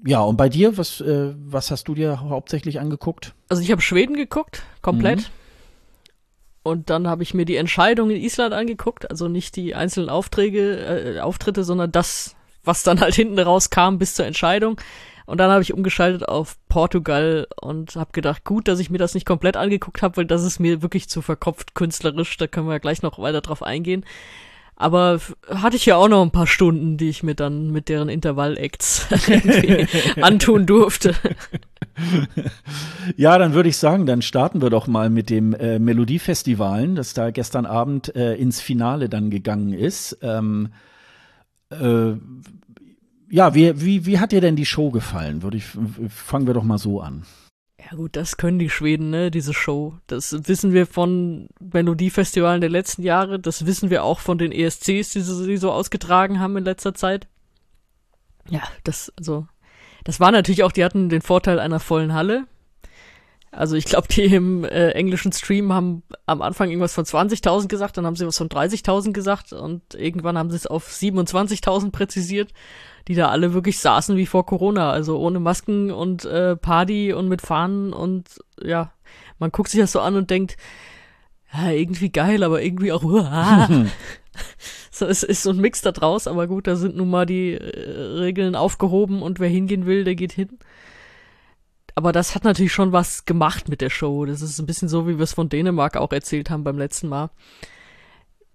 ja, und bei dir, was, äh, was hast du dir hauptsächlich angeguckt? Also ich habe Schweden geguckt, komplett. Mhm. Und dann habe ich mir die Entscheidung in Island angeguckt, also nicht die einzelnen Aufträge, äh, Auftritte, sondern das, was dann halt hinten rauskam bis zur Entscheidung. Und dann habe ich umgeschaltet auf Portugal und habe gedacht, gut, dass ich mir das nicht komplett angeguckt habe, weil das ist mir wirklich zu verkopft künstlerisch. Da können wir ja gleich noch weiter drauf eingehen. Aber hatte ich ja auch noch ein paar Stunden, die ich mir dann mit deren Intervall-Acts antun durfte. Ja, dann würde ich sagen, dann starten wir doch mal mit dem äh, Melodiefestivalen, das da gestern Abend äh, ins Finale dann gegangen ist. Ähm, äh, ja, wie, wie, wie hat dir denn die Show gefallen? Würde ich, fangen wir doch mal so an. Ja gut, das können die Schweden, ne, diese Show. Das wissen wir von Melodiefestivalen der letzten Jahre, das wissen wir auch von den ESCs, die sie, so ausgetragen haben in letzter Zeit. Ja, das, also, das war natürlich auch, die hatten den Vorteil einer vollen Halle. Also ich glaube, die im äh, englischen Stream haben am Anfang irgendwas von 20.000 gesagt, dann haben sie was von 30.000 gesagt und irgendwann haben sie es auf 27.000 präzisiert die da alle wirklich saßen wie vor Corona, also ohne Masken und äh, Party und mit Fahnen und ja, man guckt sich das so an und denkt, ja, irgendwie geil, aber irgendwie auch, uh, so, es ist so ein Mix da draus, aber gut, da sind nun mal die äh, Regeln aufgehoben und wer hingehen will, der geht hin. Aber das hat natürlich schon was gemacht mit der Show. Das ist ein bisschen so, wie wir es von Dänemark auch erzählt haben beim letzten Mal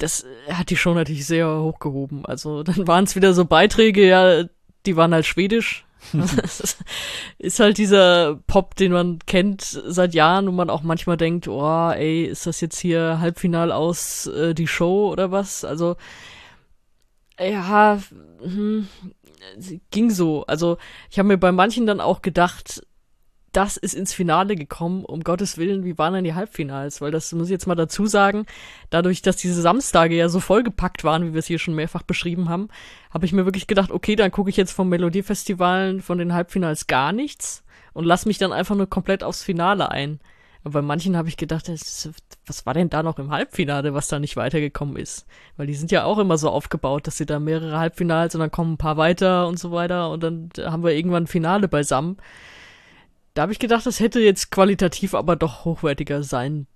das hat die Show natürlich sehr hochgehoben. Also dann waren es wieder so Beiträge, ja, die waren halt schwedisch. ist halt dieser Pop, den man kennt seit Jahren und man auch manchmal denkt, oh, ey, ist das jetzt hier Halbfinal aus äh, die Show oder was? Also ja, hm, ging so. Also ich habe mir bei manchen dann auch gedacht, das ist ins Finale gekommen, um Gottes Willen, wie waren denn die Halbfinals? Weil das muss ich jetzt mal dazu sagen, dadurch, dass diese Samstage ja so vollgepackt waren, wie wir es hier schon mehrfach beschrieben haben, habe ich mir wirklich gedacht, okay, dann gucke ich jetzt vom Melodiefestivalen von den Halbfinals gar nichts und lass mich dann einfach nur komplett aufs Finale ein. Aber bei manchen habe ich gedacht, was war denn da noch im Halbfinale, was da nicht weitergekommen ist? Weil die sind ja auch immer so aufgebaut, dass sie da mehrere Halbfinals und dann kommen ein paar weiter und so weiter und dann haben wir irgendwann ein Finale beisammen. Da habe ich gedacht, das hätte jetzt qualitativ aber doch hochwertiger sein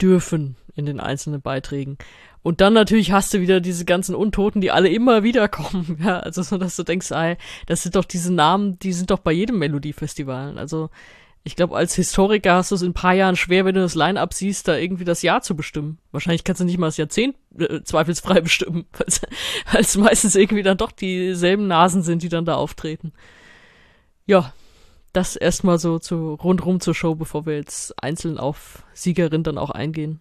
dürfen in den einzelnen Beiträgen. Und dann natürlich hast du wieder diese ganzen Untoten, die alle immer wieder kommen. Ja, also so, dass du denkst, ey, das sind doch diese Namen, die sind doch bei jedem Melodiefestival. Also ich glaube, als Historiker hast du es in ein paar Jahren schwer, wenn du das Line-Up siehst, da irgendwie das Jahr zu bestimmen. Wahrscheinlich kannst du nicht mal das Jahrzehnt äh, zweifelsfrei bestimmen, weil es meistens irgendwie dann doch dieselben Nasen sind, die dann da auftreten. Ja, das erstmal so zu rundrum zur Show, bevor wir jetzt einzeln auf Siegerin dann auch eingehen.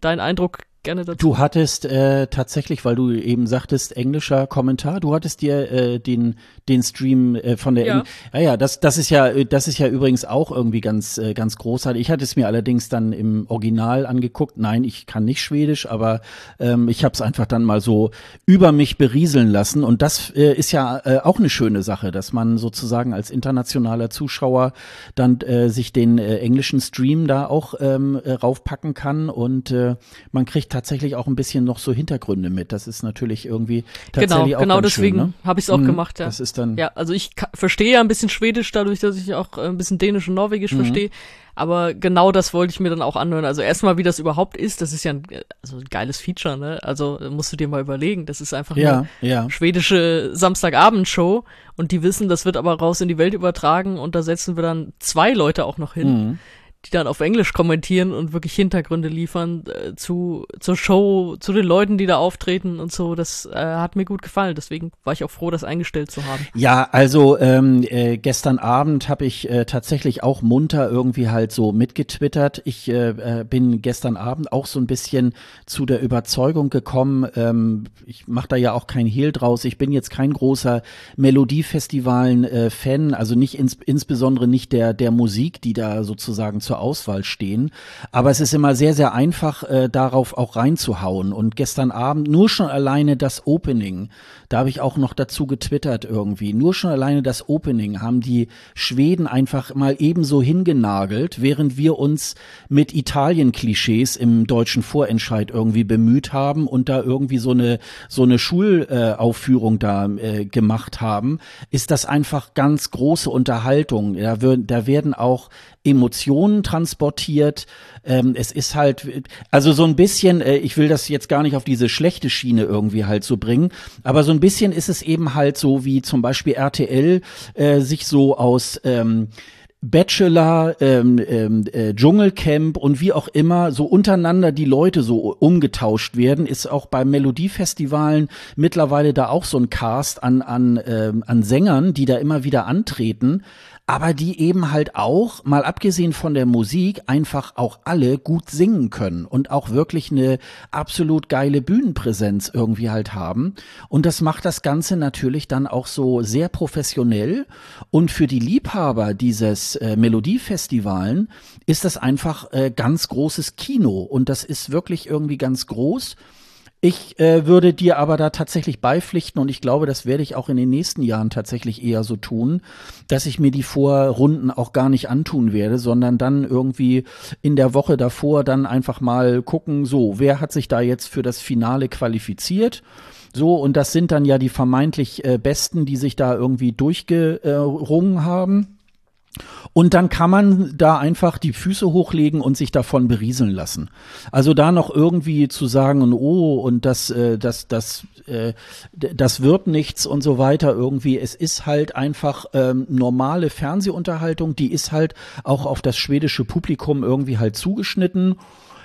Dein Eindruck gerne dazu. Du hattest äh, tatsächlich, weil du eben sagtest, englischer Kommentar, du hattest dir äh, den den Stream äh, von der ja. ja ja das das ist ja das ist ja übrigens auch irgendwie ganz äh, ganz großartig. Ich hatte es mir allerdings dann im Original angeguckt. Nein, ich kann nicht Schwedisch, aber ähm, ich habe es einfach dann mal so über mich berieseln lassen und das äh, ist ja äh, auch eine schöne Sache, dass man sozusagen als internationaler Zuschauer dann äh, sich den äh, englischen Stream da auch ähm, äh, raufpacken kann und äh, man kriegt tatsächlich auch ein bisschen noch so Hintergründe mit. Das ist natürlich irgendwie tatsächlich genau, auch Genau, deswegen ne? habe ich es auch Mhm, gemacht, ja. Das ist dann Ja, also ich verstehe ja ein bisschen Schwedisch, dadurch, dass ich auch äh, ein bisschen Dänisch und Norwegisch Mhm. verstehe. Aber genau das wollte ich mir dann auch anhören. Also erstmal, wie das überhaupt ist, das ist ja ein, also ein geiles Feature, ne? Also äh, musst du dir mal überlegen. Das ist einfach ja, eine ja. schwedische Samstagabendshow und die wissen, das wird aber raus in die Welt übertragen und da setzen wir dann zwei Leute auch noch hin Mhm. Die dann auf Englisch kommentieren und wirklich Hintergründe liefern äh, zu zur Show, zu den Leuten, die da auftreten und so. Das äh, hat mir gut gefallen. Deswegen war ich auch froh, das eingestellt zu haben. Ja, also ähm, äh, gestern Abend habe ich äh, tatsächlich auch munter irgendwie halt so mitgetwittert. Ich äh, äh, bin gestern Abend auch so ein bisschen zu der Überzeugung gekommen, ähm, ich mache da ja auch kein Hehl draus, ich bin jetzt kein großer Melodiefestivalen-Fan, also nicht ins, insbesondere nicht der, der Musik, die da sozusagen zur Auswahl stehen. Aber es ist immer sehr, sehr einfach, äh, darauf auch reinzuhauen. Und gestern Abend nur schon alleine das Opening, da habe ich auch noch dazu getwittert irgendwie, nur schon alleine das Opening haben die Schweden einfach mal ebenso hingenagelt, während wir uns mit Italien-Klischees im deutschen Vorentscheid irgendwie bemüht haben und da irgendwie so eine, so eine Schulaufführung Aufführung da äh, gemacht haben, ist das einfach ganz große Unterhaltung. Da, wird, da werden auch Emotionen transportiert. Ähm, es ist halt, also so ein bisschen, äh, ich will das jetzt gar nicht auf diese schlechte Schiene irgendwie halt so bringen, aber so ein bisschen ist es eben halt so, wie zum Beispiel RTL äh, sich so aus ähm, Bachelor, ähm, ähm, äh, Dschungelcamp und wie auch immer so untereinander die Leute so umgetauscht werden, ist auch bei Melodiefestivalen mittlerweile da auch so ein Cast an an ähm, an Sängern, die da immer wieder antreten. Aber die eben halt auch, mal abgesehen von der Musik, einfach auch alle gut singen können und auch wirklich eine absolut geile Bühnenpräsenz irgendwie halt haben. Und das macht das Ganze natürlich dann auch so sehr professionell. Und für die Liebhaber dieses äh, Melodiefestivalen ist das einfach äh, ganz großes Kino. Und das ist wirklich irgendwie ganz groß. Ich äh, würde dir aber da tatsächlich beipflichten und ich glaube, das werde ich auch in den nächsten Jahren tatsächlich eher so tun, dass ich mir die Vorrunden auch gar nicht antun werde, sondern dann irgendwie in der Woche davor dann einfach mal gucken, so, wer hat sich da jetzt für das Finale qualifiziert? So, und das sind dann ja die vermeintlich äh, Besten, die sich da irgendwie durchgerungen haben. Und dann kann man da einfach die Füße hochlegen und sich davon berieseln lassen. Also da noch irgendwie zu sagen, oh, und das, äh, das, das, äh, das wird nichts und so weiter irgendwie. Es ist halt einfach ähm, normale Fernsehunterhaltung, die ist halt auch auf das schwedische Publikum irgendwie halt zugeschnitten.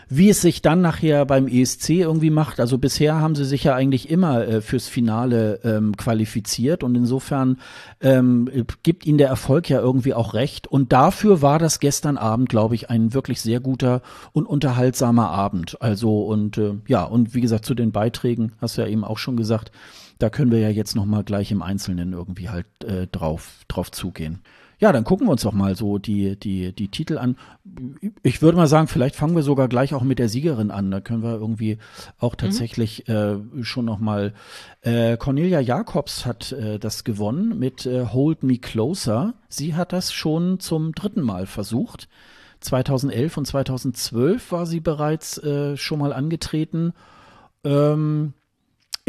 Wie es sich dann nachher beim ESC irgendwie macht, also bisher haben sie sich ja eigentlich immer äh, fürs Finale ähm, qualifiziert und insofern ähm, gibt ihnen der Erfolg ja irgendwie auch recht. Und dafür war das gestern Abend, glaube ich, ein wirklich sehr guter und unterhaltsamer Abend. Also und äh, ja, und wie gesagt, zu den Beiträgen, hast du ja eben auch schon gesagt, da können wir ja jetzt nochmal gleich im Einzelnen irgendwie halt äh, drauf, drauf zugehen. Ja, dann gucken wir uns doch mal so die, die, die Titel an. Ich würde mal sagen, vielleicht fangen wir sogar gleich auch mit der Siegerin an. Da können wir irgendwie auch mhm. tatsächlich mhm. äh, schon noch mal. Äh, Cornelia Jacobs hat äh, das gewonnen mit äh, Hold Me Closer. Sie hat das schon zum dritten Mal versucht. 2011 und 2012 war sie bereits äh, schon mal angetreten. Ähm,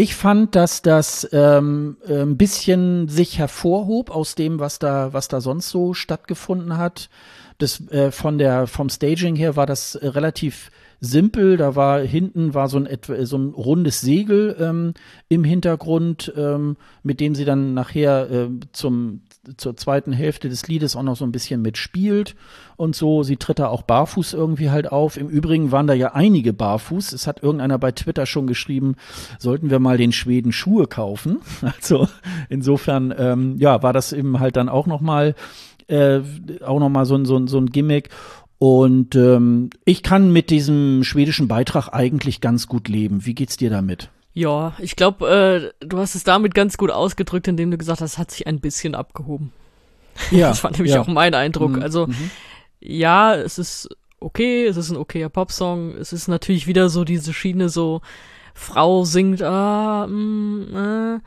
ich fand, dass das ähm, ein bisschen sich hervorhob aus dem, was da, was da sonst so stattgefunden hat. Das äh, von der vom Staging her war das äh, relativ simpel. Da war hinten war so ein so ein rundes Segel ähm, im Hintergrund, ähm, mit dem sie dann nachher äh, zum zur zweiten Hälfte des Liedes auch noch so ein bisschen mitspielt und so. Sie tritt da auch barfuß irgendwie halt auf. Im Übrigen waren da ja einige barfuß. Es hat irgendeiner bei Twitter schon geschrieben, sollten wir mal den Schweden Schuhe kaufen. Also insofern, ähm, ja, war das eben halt dann auch noch mal äh, auch noch so ein, so ein, so ein Gimmick. Und ähm, ich kann mit diesem schwedischen Beitrag eigentlich ganz gut leben. Wie geht's dir damit? Ja, ich glaube, äh, du hast es damit ganz gut ausgedrückt, indem du gesagt hast, es hat sich ein bisschen abgehoben. Ja. das war nämlich ja. auch mein Eindruck. Mhm. Also, mhm. ja, es ist okay, es ist ein okayer Popsong. Es ist natürlich wieder so diese Schiene, so Frau singt, ah, mm, äh,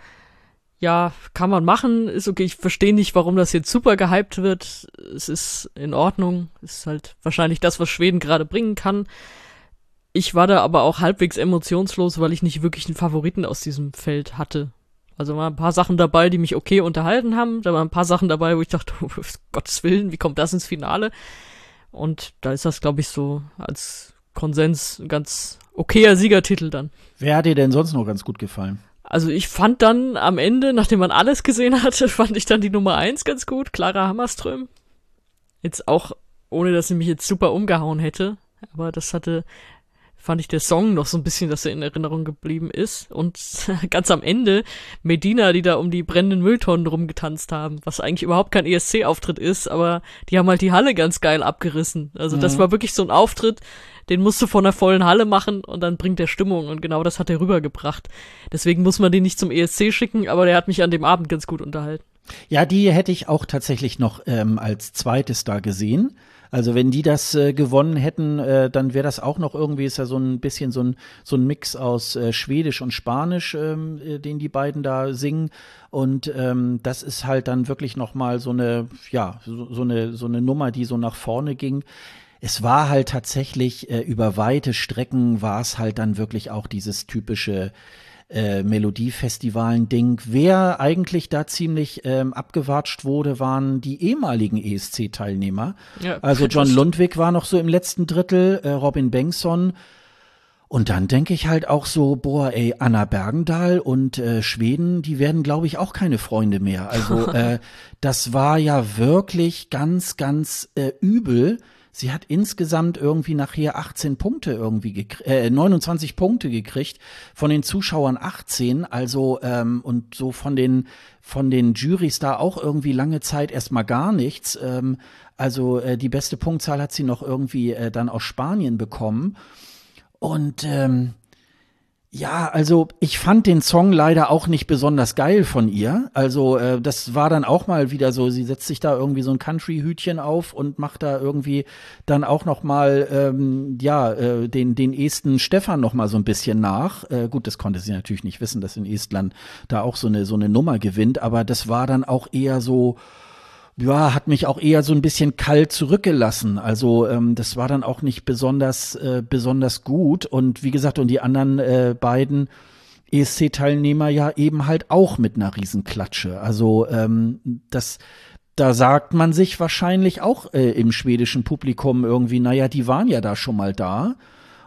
ja, kann man machen, ist okay. Ich verstehe nicht, warum das jetzt super gehypt wird. Es ist in Ordnung. Ist halt wahrscheinlich das, was Schweden gerade bringen kann. Ich war da aber auch halbwegs emotionslos, weil ich nicht wirklich einen Favoriten aus diesem Feld hatte. Also waren ein paar Sachen dabei, die mich okay unterhalten haben. Da waren ein paar Sachen dabei, wo ich dachte, oh, Gottes Willen, wie kommt das ins Finale? Und da ist das, glaube ich, so als Konsens ein ganz okayer Siegertitel dann. Wer hat dir denn sonst noch ganz gut gefallen? Also ich fand dann am Ende, nachdem man alles gesehen hatte, fand ich dann die Nummer eins ganz gut, Clara Hammerström. Jetzt auch, ohne dass sie mich jetzt super umgehauen hätte. Aber das hatte fand ich der Song noch so ein bisschen, dass er in Erinnerung geblieben ist. Und ganz am Ende Medina, die da um die brennenden Mülltonnen rumgetanzt haben, was eigentlich überhaupt kein ESC-Auftritt ist, aber die haben halt die Halle ganz geil abgerissen. Also mhm. das war wirklich so ein Auftritt, den musst du von einer vollen Halle machen und dann bringt der Stimmung und genau das hat er rübergebracht. Deswegen muss man den nicht zum ESC schicken, aber der hat mich an dem Abend ganz gut unterhalten. Ja, die hätte ich auch tatsächlich noch ähm, als zweites da gesehen. Also wenn die das äh, gewonnen hätten, äh, dann wäre das auch noch irgendwie, ist ja so ein bisschen so ein, so ein Mix aus äh, Schwedisch und Spanisch, ähm, äh, den die beiden da singen. Und ähm, das ist halt dann wirklich nochmal so eine, ja, so, so, eine, so eine Nummer, die so nach vorne ging es war halt tatsächlich äh, über weite Strecken war es halt dann wirklich auch dieses typische äh, Melodiefestivalen-Ding. Wer eigentlich da ziemlich ähm, abgewatscht wurde, waren die ehemaligen ESC-Teilnehmer. Ja, also John Lundwig war noch so im letzten Drittel, äh, Robin Bengtsson. Und dann denke ich halt auch so, boah, ey, Anna Bergendahl und äh, Schweden, die werden, glaube ich, auch keine Freunde mehr. Also äh, das war ja wirklich ganz, ganz äh, übel Sie hat insgesamt irgendwie nachher 18 Punkte irgendwie äh, 29 Punkte gekriegt, von den Zuschauern 18, also ähm, und so von den von den Juries da auch irgendwie lange Zeit erstmal gar nichts. Ähm, also äh, die beste Punktzahl hat sie noch irgendwie äh, dann aus Spanien bekommen. Und ähm, ja, also ich fand den Song leider auch nicht besonders geil von ihr. Also äh, das war dann auch mal wieder so, sie setzt sich da irgendwie so ein Country-Hütchen auf und macht da irgendwie dann auch noch mal ähm, ja äh, den den Esten Stefan noch mal so ein bisschen nach. Äh, gut, das konnte sie natürlich nicht wissen, dass in Estland da auch so eine so eine Nummer gewinnt, aber das war dann auch eher so ja, hat mich auch eher so ein bisschen kalt zurückgelassen. Also ähm, das war dann auch nicht besonders äh, besonders gut. Und wie gesagt, und die anderen äh, beiden ESC-Teilnehmer ja eben halt auch mit einer Riesenklatsche. Also ähm, das da sagt man sich wahrscheinlich auch äh, im schwedischen Publikum irgendwie, naja, die waren ja da schon mal da.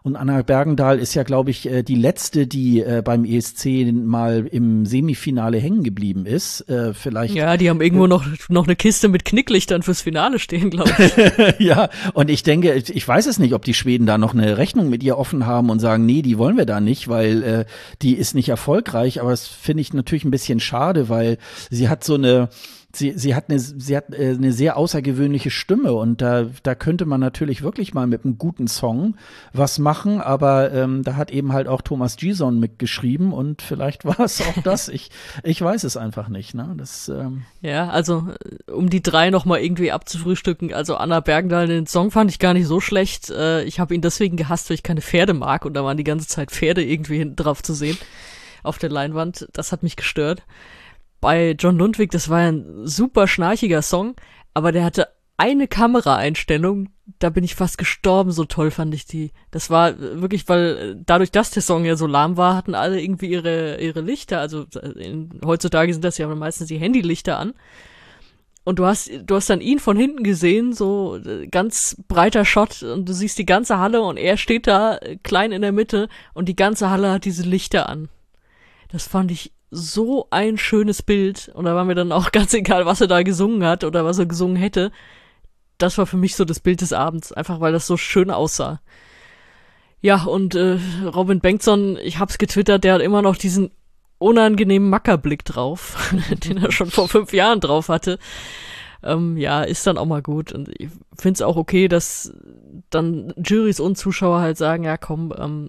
Und Anna Bergendahl ist ja, glaube ich, äh, die letzte, die äh, beim ESC mal im Semifinale hängen geblieben ist. Äh, vielleicht. Ja, die haben irgendwo noch, noch eine Kiste mit Knicklichtern fürs Finale stehen, glaube ich. ja, und ich denke, ich weiß es nicht, ob die Schweden da noch eine Rechnung mit ihr offen haben und sagen, nee, die wollen wir da nicht, weil äh, die ist nicht erfolgreich. Aber das finde ich natürlich ein bisschen schade, weil sie hat so eine sie, sie hat eine, sie hat äh, eine sehr außergewöhnliche Stimme und da, da könnte man natürlich wirklich mal mit einem guten Song was machen, aber ähm, da hat eben halt auch Thomas Gison mitgeschrieben und vielleicht war es auch das. Ich, ich weiß es einfach nicht. Ne? Das, ähm ja, also äh, um die drei nochmal irgendwie abzufrühstücken, also Anna Bergendahl, den Song fand ich gar nicht so schlecht. Äh, ich habe ihn deswegen gehasst, weil ich keine Pferde mag und da waren die ganze Zeit Pferde irgendwie hinten drauf zu sehen auf der Leinwand. Das hat mich gestört bei John Lundwig, das war ein super schnarchiger Song, aber der hatte eine Kameraeinstellung, da bin ich fast gestorben, so toll fand ich die. Das war wirklich, weil dadurch, dass der Song ja so lahm war, hatten alle irgendwie ihre, ihre Lichter, also in, heutzutage sind das ja meistens die Handylichter an. Und du hast, du hast dann ihn von hinten gesehen, so ganz breiter Shot und du siehst die ganze Halle und er steht da klein in der Mitte und die ganze Halle hat diese Lichter an. Das fand ich so ein schönes Bild und da war mir dann auch ganz egal, was er da gesungen hat oder was er gesungen hätte. Das war für mich so das Bild des Abends, einfach weil das so schön aussah. Ja, und äh, Robin Bengtson, ich hab's getwittert, der hat immer noch diesen unangenehmen Mackerblick drauf, den er schon vor fünf Jahren drauf hatte ähm, ja, ist dann auch mal gut. Und ich finde es auch okay, dass dann Juries und Zuschauer halt sagen, ja komm, ähm,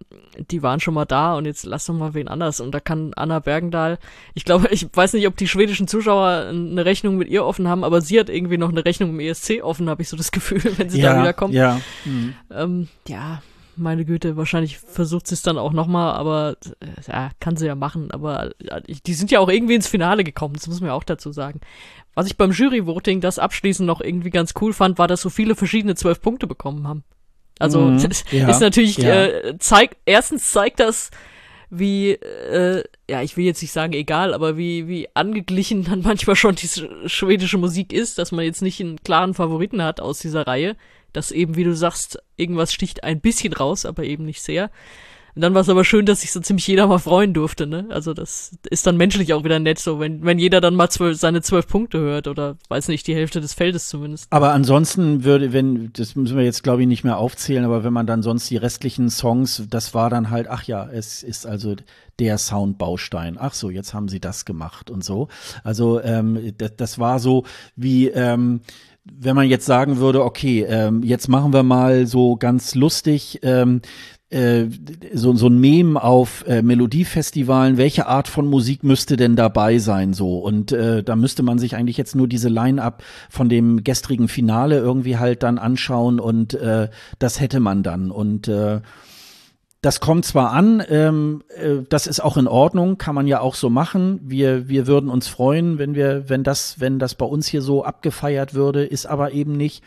die waren schon mal da und jetzt lass doch mal wen anders. Und da kann Anna Bergendahl, ich glaube, ich weiß nicht, ob die schwedischen Zuschauer eine Rechnung mit ihr offen haben, aber sie hat irgendwie noch eine Rechnung im ESC offen, habe ich so das Gefühl, wenn sie ja, da wieder kommt. Ja. Mhm. Ähm, ja, meine Güte, wahrscheinlich versucht sie es dann auch nochmal, aber äh, ja, kann sie ja machen. Aber äh, die sind ja auch irgendwie ins Finale gekommen, das muss man ja auch dazu sagen. Was ich beim Jury-Voting das abschließend noch irgendwie ganz cool fand, war, dass so viele verschiedene zwölf Punkte bekommen haben. Also mhm, ja, ist natürlich, ja. äh, zeigt, erstens zeigt das, wie, äh, ja, ich will jetzt nicht sagen egal, aber wie, wie angeglichen dann manchmal schon die schwedische Musik ist, dass man jetzt nicht einen klaren Favoriten hat aus dieser Reihe. Dass eben, wie du sagst, irgendwas sticht ein bisschen raus, aber eben nicht sehr. Und dann war es aber schön, dass sich so ziemlich jeder mal freuen durfte, ne? Also das ist dann menschlich auch wieder nett, so wenn, wenn jeder dann mal zwölf, seine zwölf Punkte hört oder weiß nicht, die Hälfte des Feldes zumindest. Aber ansonsten würde, wenn, das müssen wir jetzt glaube ich nicht mehr aufzählen, aber wenn man dann sonst die restlichen Songs, das war dann halt, ach ja, es ist also der Soundbaustein. Ach so, jetzt haben sie das gemacht und so. Also ähm, das, das war so wie ähm, wenn man jetzt sagen würde, okay, ähm, jetzt machen wir mal so ganz lustig, ähm, äh, so, so ein Meme auf äh, Melodiefestivalen, welche Art von Musik müsste denn dabei sein so und äh, da müsste man sich eigentlich jetzt nur diese Line-up von dem gestrigen Finale irgendwie halt dann anschauen und äh, das hätte man dann und äh, das kommt zwar an, ähm, äh, das ist auch in Ordnung, kann man ja auch so machen. Wir, wir würden uns freuen, wenn wir, wenn das, wenn das bei uns hier so abgefeiert würde, ist aber eben nicht.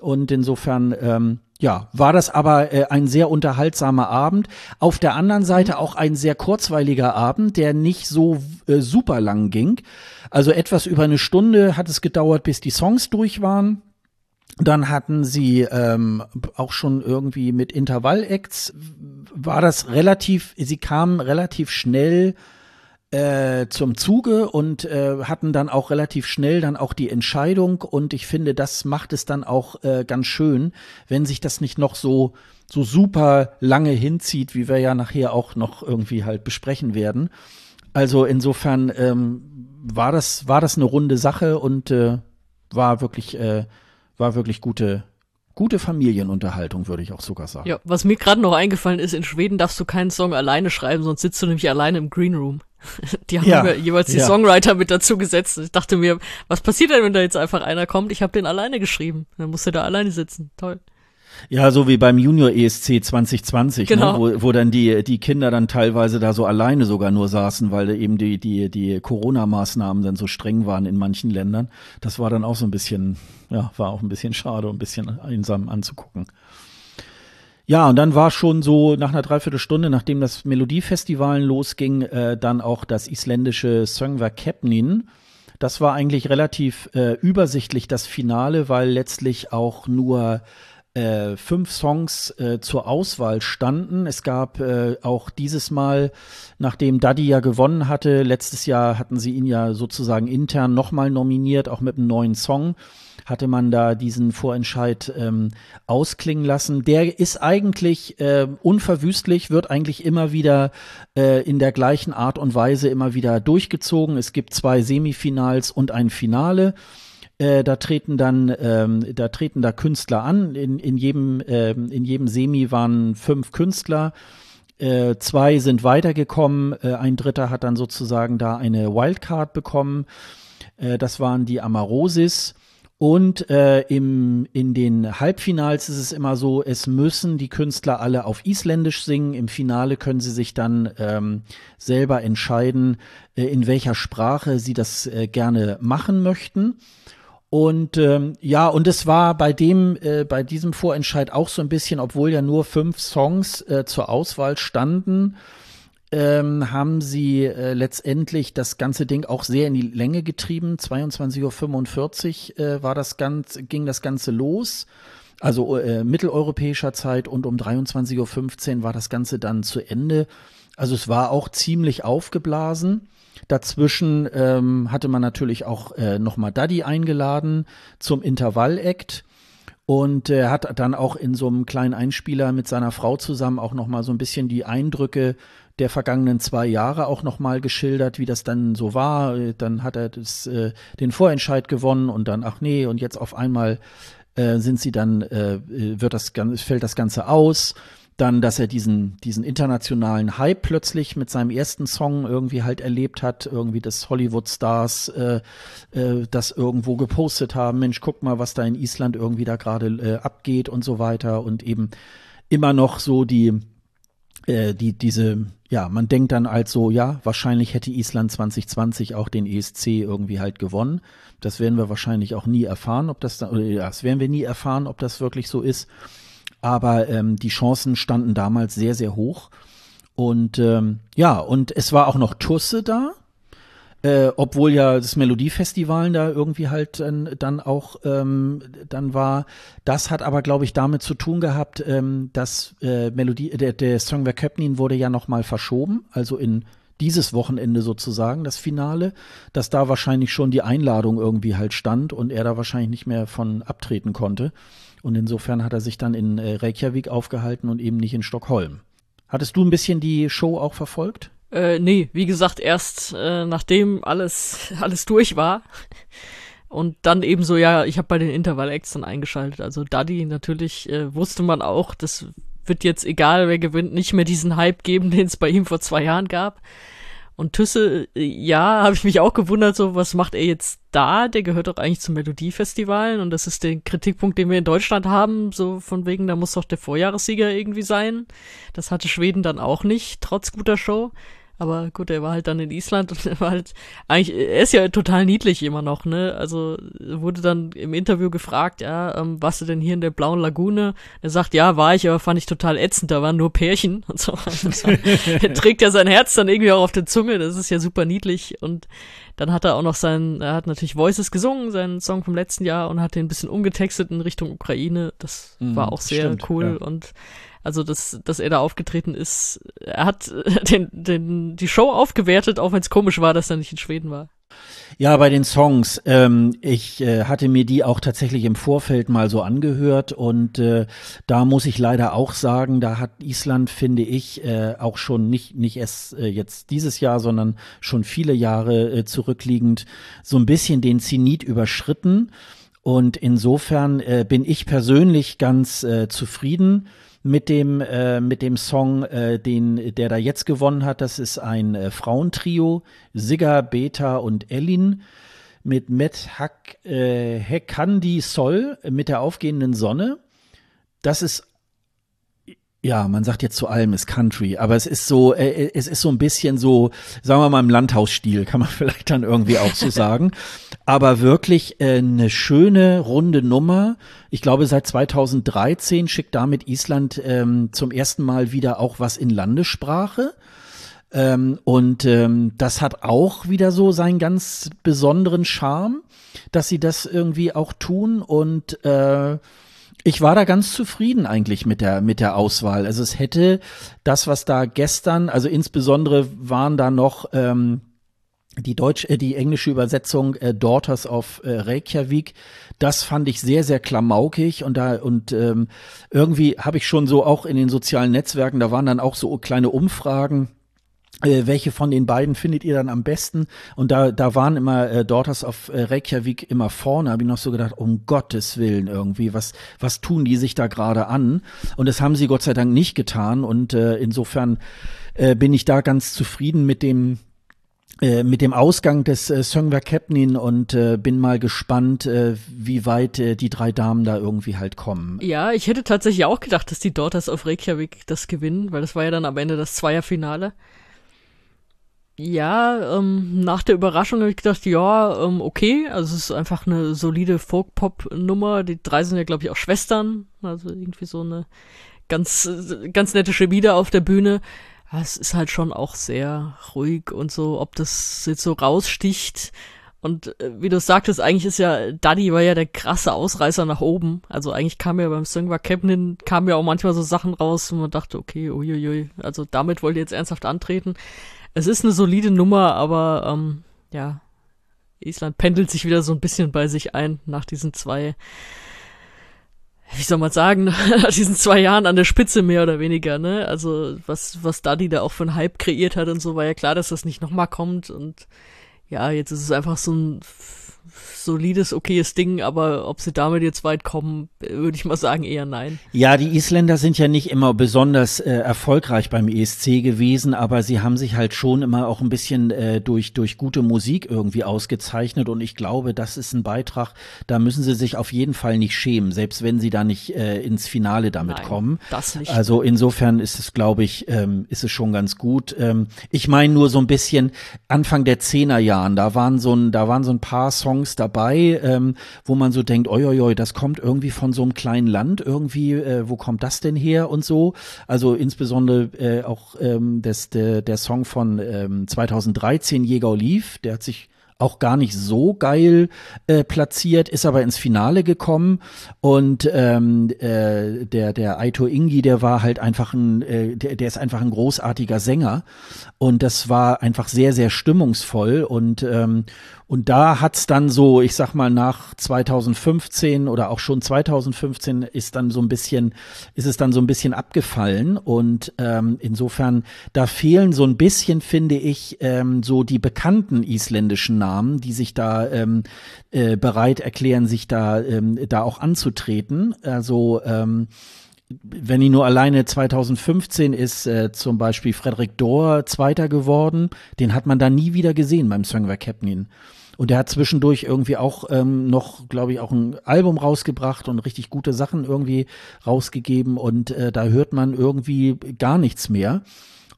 Und insofern, ähm, ja, war das aber äh, ein sehr unterhaltsamer Abend. Auf der anderen Seite mhm. auch ein sehr kurzweiliger Abend, der nicht so äh, super lang ging. Also etwas über eine Stunde hat es gedauert, bis die Songs durch waren. Dann hatten sie ähm, auch schon irgendwie mit Intervall-Acts, war das relativ, sie kamen relativ schnell äh, zum Zuge und äh, hatten dann auch relativ schnell dann auch die Entscheidung und ich finde, das macht es dann auch äh, ganz schön, wenn sich das nicht noch so so super lange hinzieht, wie wir ja nachher auch noch irgendwie halt besprechen werden. Also insofern ähm, war das war das eine runde Sache und äh, war wirklich äh, war wirklich gute gute Familienunterhaltung, würde ich auch sogar sagen. Ja, was mir gerade noch eingefallen ist, in Schweden darfst du keinen Song alleine schreiben, sonst sitzt du nämlich alleine im Green Room. Die haben ja, jeweils die ja. Songwriter mit dazu gesetzt. Ich dachte mir, was passiert denn, wenn da jetzt einfach einer kommt? Ich habe den alleine geschrieben. Dann muss er da alleine sitzen. Toll. Ja, so wie beim Junior ESC 2020, ne, genau. ne, wo, wo dann die, die Kinder dann teilweise da so alleine sogar nur saßen, weil eben die, die, die Corona-Maßnahmen dann so streng waren in manchen Ländern. Das war dann auch so ein bisschen, ja, war auch ein bisschen schade ein bisschen einsam anzugucken. Ja, und dann war schon so nach einer Dreiviertelstunde, nachdem das Melodiefestival losging, äh, dann auch das isländische Söngver Kepnin. Das war eigentlich relativ äh, übersichtlich, das Finale, weil letztlich auch nur äh, fünf Songs äh, zur Auswahl standen. Es gab äh, auch dieses Mal, nachdem Daddy ja gewonnen hatte, letztes Jahr hatten sie ihn ja sozusagen intern nochmal nominiert, auch mit einem neuen Song hatte man da diesen Vorentscheid ähm, ausklingen lassen. Der ist eigentlich äh, unverwüstlich, wird eigentlich immer wieder äh, in der gleichen Art und Weise immer wieder durchgezogen. Es gibt zwei Semifinals und ein Finale. Äh, da treten dann, ähm, da treten da Künstler an. In, in jedem, ähm, in jedem Semi waren fünf Künstler. Äh, zwei sind weitergekommen. Äh, ein Dritter hat dann sozusagen da eine Wildcard bekommen. Das waren die Amarosis. Und im, in den Halbfinals ist es immer so, es müssen die Künstler alle auf Isländisch singen. Im Finale können sie sich dann ähm, selber entscheiden, in welcher Sprache sie das gerne machen möchten. Und ähm, ja, und es war bei dem, äh, bei diesem Vorentscheid auch so ein bisschen, obwohl ja nur fünf Songs äh, zur Auswahl standen, ähm, haben sie äh, letztendlich das ganze Ding auch sehr in die Länge getrieben. 22.45 Uhr äh, war das Ganze, ging das Ganze los. Also äh, mitteleuropäischer Zeit und um 23.15 Uhr war das Ganze dann zu Ende. Also es war auch ziemlich aufgeblasen. Dazwischen ähm, hatte man natürlich auch äh, nochmal Daddy eingeladen zum Intervall-Act. Und er hat dann auch in so einem kleinen Einspieler mit seiner Frau zusammen auch nochmal so ein bisschen die Eindrücke der vergangenen zwei Jahre auch nochmal geschildert, wie das dann so war. Dann hat er das, äh, den Vorentscheid gewonnen und dann, ach nee, und jetzt auf einmal äh, sind sie dann, äh, wird das, fällt das Ganze aus. Dann, dass er diesen, diesen internationalen Hype plötzlich mit seinem ersten Song irgendwie halt erlebt hat, irgendwie das Hollywood-Stars äh, äh, das irgendwo gepostet haben, Mensch, guck mal, was da in Island irgendwie da gerade äh, abgeht und so weiter und eben immer noch so die, äh, die, diese, ja, man denkt dann halt so, ja, wahrscheinlich hätte Island 2020 auch den ESC irgendwie halt gewonnen. Das werden wir wahrscheinlich auch nie erfahren, ob das, da, oder ja, das werden wir nie erfahren, ob das wirklich so ist. Aber ähm, die Chancen standen damals sehr, sehr hoch. Und ähm, ja, und es war auch noch Tusse da, äh, obwohl ja das Melodiefestival da irgendwie halt dann, dann auch ähm, dann war. Das hat aber, glaube ich, damit zu tun gehabt, ähm, dass äh, Melodie, der, der Song Wer Köpnin wurde ja nochmal verschoben, also in dieses Wochenende sozusagen, das Finale, dass da wahrscheinlich schon die Einladung irgendwie halt stand und er da wahrscheinlich nicht mehr von abtreten konnte. Und insofern hat er sich dann in äh, Reykjavik aufgehalten und eben nicht in Stockholm. Hattest du ein bisschen die Show auch verfolgt? Äh, nee, wie gesagt, erst äh, nachdem alles, alles durch war. Und dann eben so, ja, ich habe bei den Intervall-Acts dann eingeschaltet. Also Daddy, natürlich äh, wusste man auch, das wird jetzt, egal wer gewinnt, nicht mehr diesen Hype geben, den es bei ihm vor zwei Jahren gab. Und Tüsse, äh, ja, habe ich mich auch gewundert, so, was macht er jetzt da? Der gehört doch eigentlich zum Melodiefestivalen und das ist der Kritikpunkt, den wir in Deutschland haben, so von wegen, da muss doch der Vorjahressieger irgendwie sein. Das hatte Schweden dann auch nicht, trotz guter Show. Aber gut, er war halt dann in Island und er war halt eigentlich, er ist ja total niedlich immer noch, ne? Also wurde dann im Interview gefragt, ja, ähm, warst du denn hier in der blauen Lagune? Er sagt, ja, war ich, aber fand ich total ätzend, da waren nur Pärchen und so. Also, er trägt ja sein Herz dann irgendwie auch auf der Zunge, das ist ja super niedlich und dann hat er auch noch seinen, er hat natürlich Voices gesungen, seinen Song vom letzten Jahr und hat den ein bisschen umgetextet in Richtung Ukraine. Das mhm, war auch sehr stimmt, cool ja. und Also, dass, dass er da aufgetreten ist. Er hat den, den, die Show aufgewertet, auch wenn es komisch war, dass er nicht in Schweden war. Ja, bei den Songs. Ähm, ich äh, hatte mir die auch tatsächlich im Vorfeld mal so angehört und äh, da muss ich leider auch sagen, da hat Island, finde ich, äh, auch schon nicht, nicht erst äh, jetzt dieses Jahr, sondern schon viele Jahre äh, zurückliegend so ein bisschen den Zenit überschritten. Und insofern äh, bin ich persönlich ganz äh, zufrieden mit dem äh, mit dem Song, äh, den der da jetzt gewonnen hat. Das ist ein äh, Frauentrio, Sigga, Beta und Ellin mit Met Hak, äh, Hekandi Sol mit der aufgehenden Sonne. Das ist ja, man sagt jetzt zu allem ist Country, aber es ist so, äh, äh, es ist so ein bisschen so, sagen wir mal im Landhausstil, kann man vielleicht dann irgendwie auch so sagen. aber wirklich äh, eine schöne runde Nummer. Ich glaube, seit 2013 schickt damit Island ähm, zum ersten Mal wieder auch was in Landessprache. Ähm, und ähm, das hat auch wieder so seinen ganz besonderen Charme, dass sie das irgendwie auch tun und äh, ich war da ganz zufrieden eigentlich mit der, mit der Auswahl. Also es hätte das, was da gestern, also insbesondere waren da noch ähm, die deutsche, äh, die englische Übersetzung äh, Daughters of äh, Reykjavik, das fand ich sehr, sehr klamaukig und da und ähm, irgendwie habe ich schon so auch in den sozialen Netzwerken, da waren dann auch so kleine Umfragen äh, welche von den beiden findet ihr dann am besten? Und da, da waren immer äh, Daughters of äh, Reykjavik immer vorne, habe ich noch so gedacht, um Gottes Willen irgendwie, was, was tun die sich da gerade an? Und das haben sie Gott sei Dank nicht getan. Und äh, insofern äh, bin ich da ganz zufrieden mit dem, äh, mit dem Ausgang des äh, Söngver Kepnin und äh, bin mal gespannt, äh, wie weit äh, die drei Damen da irgendwie halt kommen. Ja, ich hätte tatsächlich auch gedacht, dass die Daughters of Reykjavik das gewinnen, weil das war ja dann am Ende das Zweierfinale. Ja, ähm, nach der Überraschung habe ich gedacht, ja, ähm, okay, also es ist einfach eine solide Folk-Pop-Nummer. Die drei sind ja, glaube ich, auch Schwestern, also irgendwie so eine ganz, ganz nette Chemie auf der Bühne. Es ist halt schon auch sehr ruhig und so, ob das jetzt so raussticht. Und äh, wie du sagtest, eigentlich ist ja, Daddy war ja der krasse Ausreißer nach oben. Also eigentlich kam ja beim Song war Captain, kam ja auch manchmal so Sachen raus, wo man dachte, okay, uiuiui, also damit wollt ihr jetzt ernsthaft antreten. Es ist eine solide Nummer, aber ähm, ja, Island pendelt sich wieder so ein bisschen bei sich ein nach diesen zwei, wie soll man sagen, nach diesen zwei Jahren an der Spitze mehr oder weniger, ne? Also was, was Daddy da auch für einen Hype kreiert hat und so, war ja klar, dass das nicht nochmal kommt und ja, jetzt ist es einfach so ein solides, okayes Ding, aber ob sie damit jetzt weit kommen, würde ich mal sagen, eher nein. Ja, die Isländer sind ja nicht immer besonders äh, erfolgreich beim ESC gewesen, aber sie haben sich halt schon immer auch ein bisschen äh, durch, durch gute Musik irgendwie ausgezeichnet und ich glaube, das ist ein Beitrag, da müssen sie sich auf jeden Fall nicht schämen, selbst wenn sie da nicht äh, ins Finale damit Nein, kommen. Das nicht. Also insofern ist es, glaube ich, ähm, ist es schon ganz gut. Ähm, ich meine nur so ein bisschen Anfang der Zehnerjahren, da waren so ein, da waren so ein paar Songs dabei, ähm, wo man so denkt, oi, das kommt irgendwie von so einem kleinen Land, irgendwie, äh, wo kommt das denn her und so. Also insbesondere äh, auch ähm, das, der, der Song von ähm, 2013, Jäger Lief, der hat sich auch gar nicht so geil äh, platziert, ist aber ins Finale gekommen und ähm, äh, der der Aito Ingi, der war halt einfach ein, äh, der, der ist einfach ein großartiger Sänger und das war einfach sehr sehr stimmungsvoll und ähm, und da hat's dann so, ich sag mal, nach 2015 oder auch schon 2015 ist dann so ein bisschen, ist es dann so ein bisschen abgefallen. Und ähm, insofern, da fehlen so ein bisschen, finde ich, ähm, so die bekannten isländischen Namen, die sich da ähm, äh, bereit erklären, sich da, ähm, da auch anzutreten. Also ähm, wenn ich nur alleine 2015 ist äh, zum Beispiel Frederik Dohr Zweiter geworden, den hat man da nie wieder gesehen beim Songwer Captain. Und er hat zwischendurch irgendwie auch ähm, noch, glaube ich, auch ein Album rausgebracht und richtig gute Sachen irgendwie rausgegeben. Und äh, da hört man irgendwie gar nichts mehr.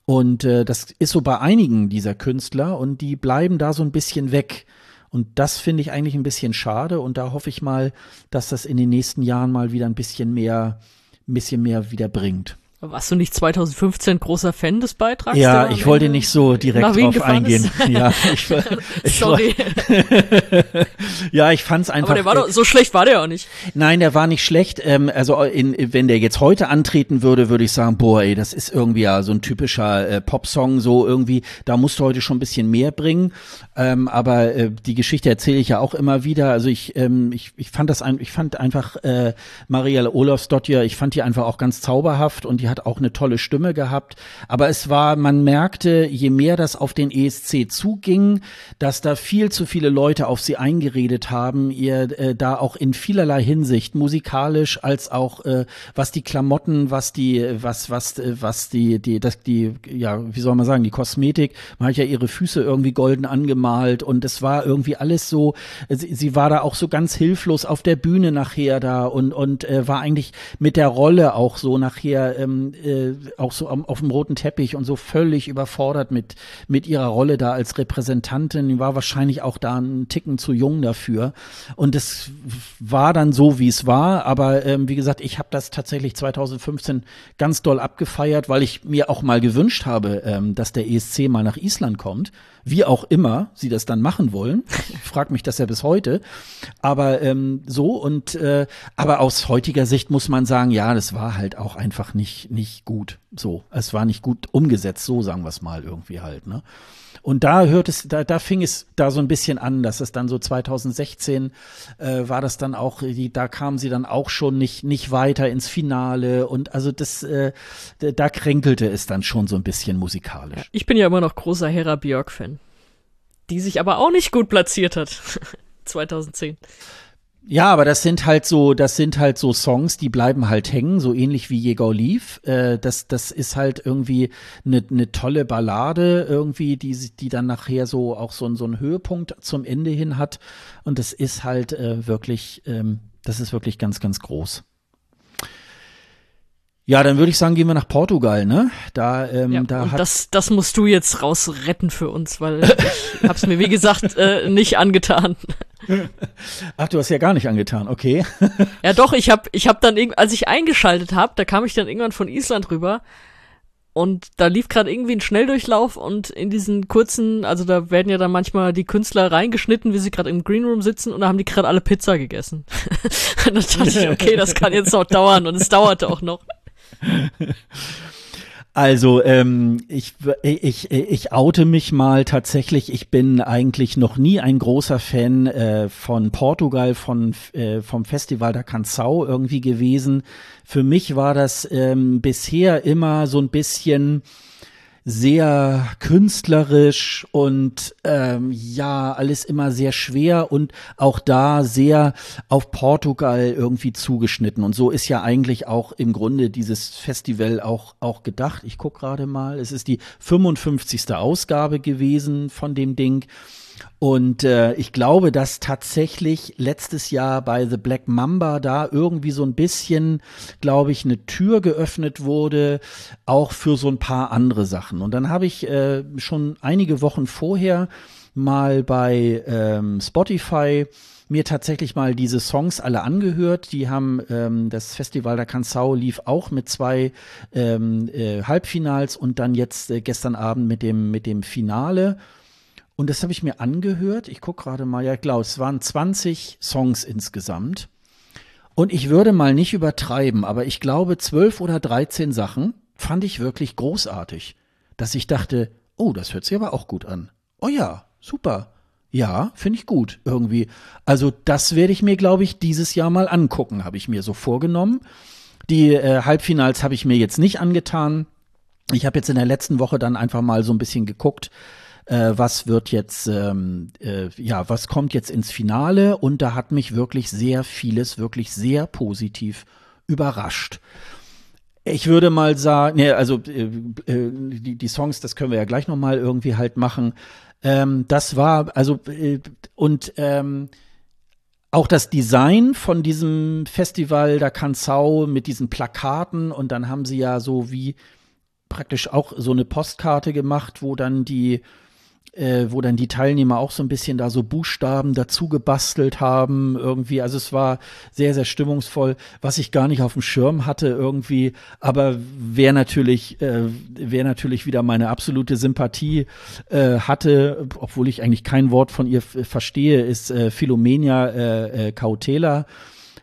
Und äh, das ist so bei einigen dieser Künstler und die bleiben da so ein bisschen weg. Und das finde ich eigentlich ein bisschen schade. Und da hoffe ich mal, dass das in den nächsten Jahren mal wieder ein bisschen mehr, ein bisschen mehr wieder bringt. Warst du nicht 2015 großer Fan des Beitrags? Ja, ich wollte nicht so direkt drauf eingehen. Ja, ich, ich Sorry. ja, ich fand's einfach. Aber der war doch, so schlecht war der auch nicht. Nein, der war nicht schlecht. Ähm, also in, wenn der jetzt heute antreten würde, würde ich sagen, boah, ey, das ist irgendwie ja so ein typischer äh, Popsong, so irgendwie. Da musst du heute schon ein bisschen mehr bringen. Ähm, aber äh, die Geschichte erzähle ich ja auch immer wieder. Also ich, ähm, ich, ich fand das, ein, ich fand einfach äh, Marielle Olofsdottir, ich fand die einfach auch ganz zauberhaft und die hat auch eine tolle Stimme gehabt. Aber es war, man merkte, je mehr das auf den ESC zuging, dass da viel zu viele Leute auf sie eingeredet haben, ihr äh, da auch in vielerlei Hinsicht, musikalisch als auch äh, was die Klamotten, was die, was, was, äh, was die, die, das, die, ja, wie soll man sagen, die Kosmetik, man hat ja ihre Füße irgendwie golden angemalt und es war irgendwie alles so, sie, sie war da auch so ganz hilflos auf der Bühne nachher da und, und äh, war eigentlich mit der Rolle auch so nachher ähm, äh, auch so am, auf dem roten Teppich und so völlig überfordert mit, mit ihrer Rolle da als Repräsentantin. Die war wahrscheinlich auch da einen Ticken zu jung dafür. Und es war dann so, wie es war. Aber ähm, wie gesagt, ich habe das tatsächlich 2015 ganz doll abgefeiert, weil ich mir auch mal gewünscht habe, ähm, dass der ESC mal nach Island kommt wie auch immer sie das dann machen wollen. Ich frage mich das ja bis heute. Aber ähm, so und äh, aber aus heutiger Sicht muss man sagen, ja, das war halt auch einfach nicht nicht gut. So, es war nicht gut umgesetzt. So sagen wir es mal irgendwie halt. Ne? Und da hört es, da, da fing es da so ein bisschen an, dass es dann so 2016 äh, war das dann auch, die, da kamen sie dann auch schon nicht, nicht weiter ins Finale und also das, äh, da kränkelte es dann schon so ein bisschen musikalisch. Ich bin ja immer noch großer Hera Björk-Fan, die sich aber auch nicht gut platziert hat. 2010. Ja, aber das sind halt so, das sind halt so Songs, die bleiben halt hängen, so ähnlich wie Jäger lief. Äh, das, das ist halt irgendwie eine ne tolle Ballade irgendwie, die, die dann nachher so auch so, so einen Höhepunkt zum Ende hin hat. Und das ist halt äh, wirklich, ähm, das ist wirklich ganz, ganz groß. Ja, dann würde ich sagen, gehen wir nach Portugal, ne? Da, ähm, ja, da und hat das, das musst du jetzt rausretten für uns, weil ich hab's mir wie gesagt äh, nicht angetan. Ach, du hast ja gar nicht angetan, okay. ja, doch, ich hab, ich hab dann als ich eingeschaltet habe, da kam ich dann irgendwann von Island rüber und da lief gerade irgendwie ein Schnelldurchlauf und in diesen kurzen, also da werden ja dann manchmal die Künstler reingeschnitten, wie sie gerade im Greenroom sitzen und da haben die gerade alle Pizza gegessen. und dann dachte ich, okay, das kann jetzt noch dauern und es dauerte auch noch. Also ähm, ich, ich, ich oute mich mal tatsächlich. Ich bin eigentlich noch nie ein großer Fan äh, von Portugal, von, äh, vom Festival der Canção irgendwie gewesen. Für mich war das ähm, bisher immer so ein bisschen sehr künstlerisch und ähm, ja, alles immer sehr schwer und auch da sehr auf Portugal irgendwie zugeschnitten. Und so ist ja eigentlich auch im Grunde dieses Festival auch, auch gedacht. Ich guck gerade mal, es ist die 55. Ausgabe gewesen von dem Ding. Und äh, ich glaube, dass tatsächlich letztes Jahr bei The Black Mamba da irgendwie so ein bisschen, glaube ich, eine Tür geöffnet wurde, auch für so ein paar andere Sachen. Und dann habe ich äh, schon einige Wochen vorher mal bei ähm, Spotify mir tatsächlich mal diese Songs alle angehört. Die haben ähm, das Festival der Canção lief auch mit zwei ähm, äh, Halbfinals und dann jetzt äh, gestern Abend mit dem mit dem Finale. Und das habe ich mir angehört. Ich gucke gerade mal, ja, klar, es waren 20 Songs insgesamt. Und ich würde mal nicht übertreiben, aber ich glaube, 12 oder 13 Sachen fand ich wirklich großartig. Dass ich dachte, oh, das hört sich aber auch gut an. Oh ja, super. Ja, finde ich gut irgendwie. Also das werde ich mir, glaube ich, dieses Jahr mal angucken, habe ich mir so vorgenommen. Die äh, Halbfinals habe ich mir jetzt nicht angetan. Ich habe jetzt in der letzten Woche dann einfach mal so ein bisschen geguckt, äh, was wird jetzt, ähm, äh, ja, was kommt jetzt ins Finale und da hat mich wirklich sehr vieles, wirklich sehr positiv überrascht. Ich würde mal sagen, ne, also äh, äh, die, die Songs, das können wir ja gleich noch mal irgendwie halt machen. Ähm, das war also äh, und ähm, auch das Design von diesem Festival der Kanzau mit diesen Plakaten und dann haben sie ja so wie praktisch auch so eine Postkarte gemacht, wo dann die äh, wo dann die Teilnehmer auch so ein bisschen da so Buchstaben dazu gebastelt haben irgendwie. Also es war sehr, sehr stimmungsvoll, was ich gar nicht auf dem Schirm hatte irgendwie. Aber wer natürlich, äh, wer natürlich wieder meine absolute Sympathie äh, hatte, obwohl ich eigentlich kein Wort von ihr verstehe, ist äh, Philomenia äh, äh, Cautela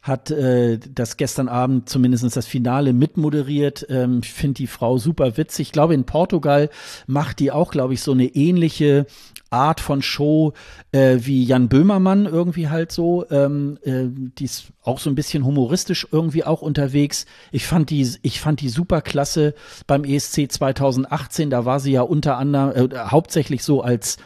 hat äh, das gestern Abend zumindest das Finale mitmoderiert. Ähm, ich finde die Frau super witzig. Ich glaube, in Portugal macht die auch, glaube ich, so eine ähnliche Art von Show äh, wie Jan Böhmermann irgendwie halt so. Ähm, äh, die ist auch so ein bisschen humoristisch irgendwie auch unterwegs. Ich fand die, ich fand die super klasse beim ESC 2018. Da war sie ja unter anderem äh, hauptsächlich so als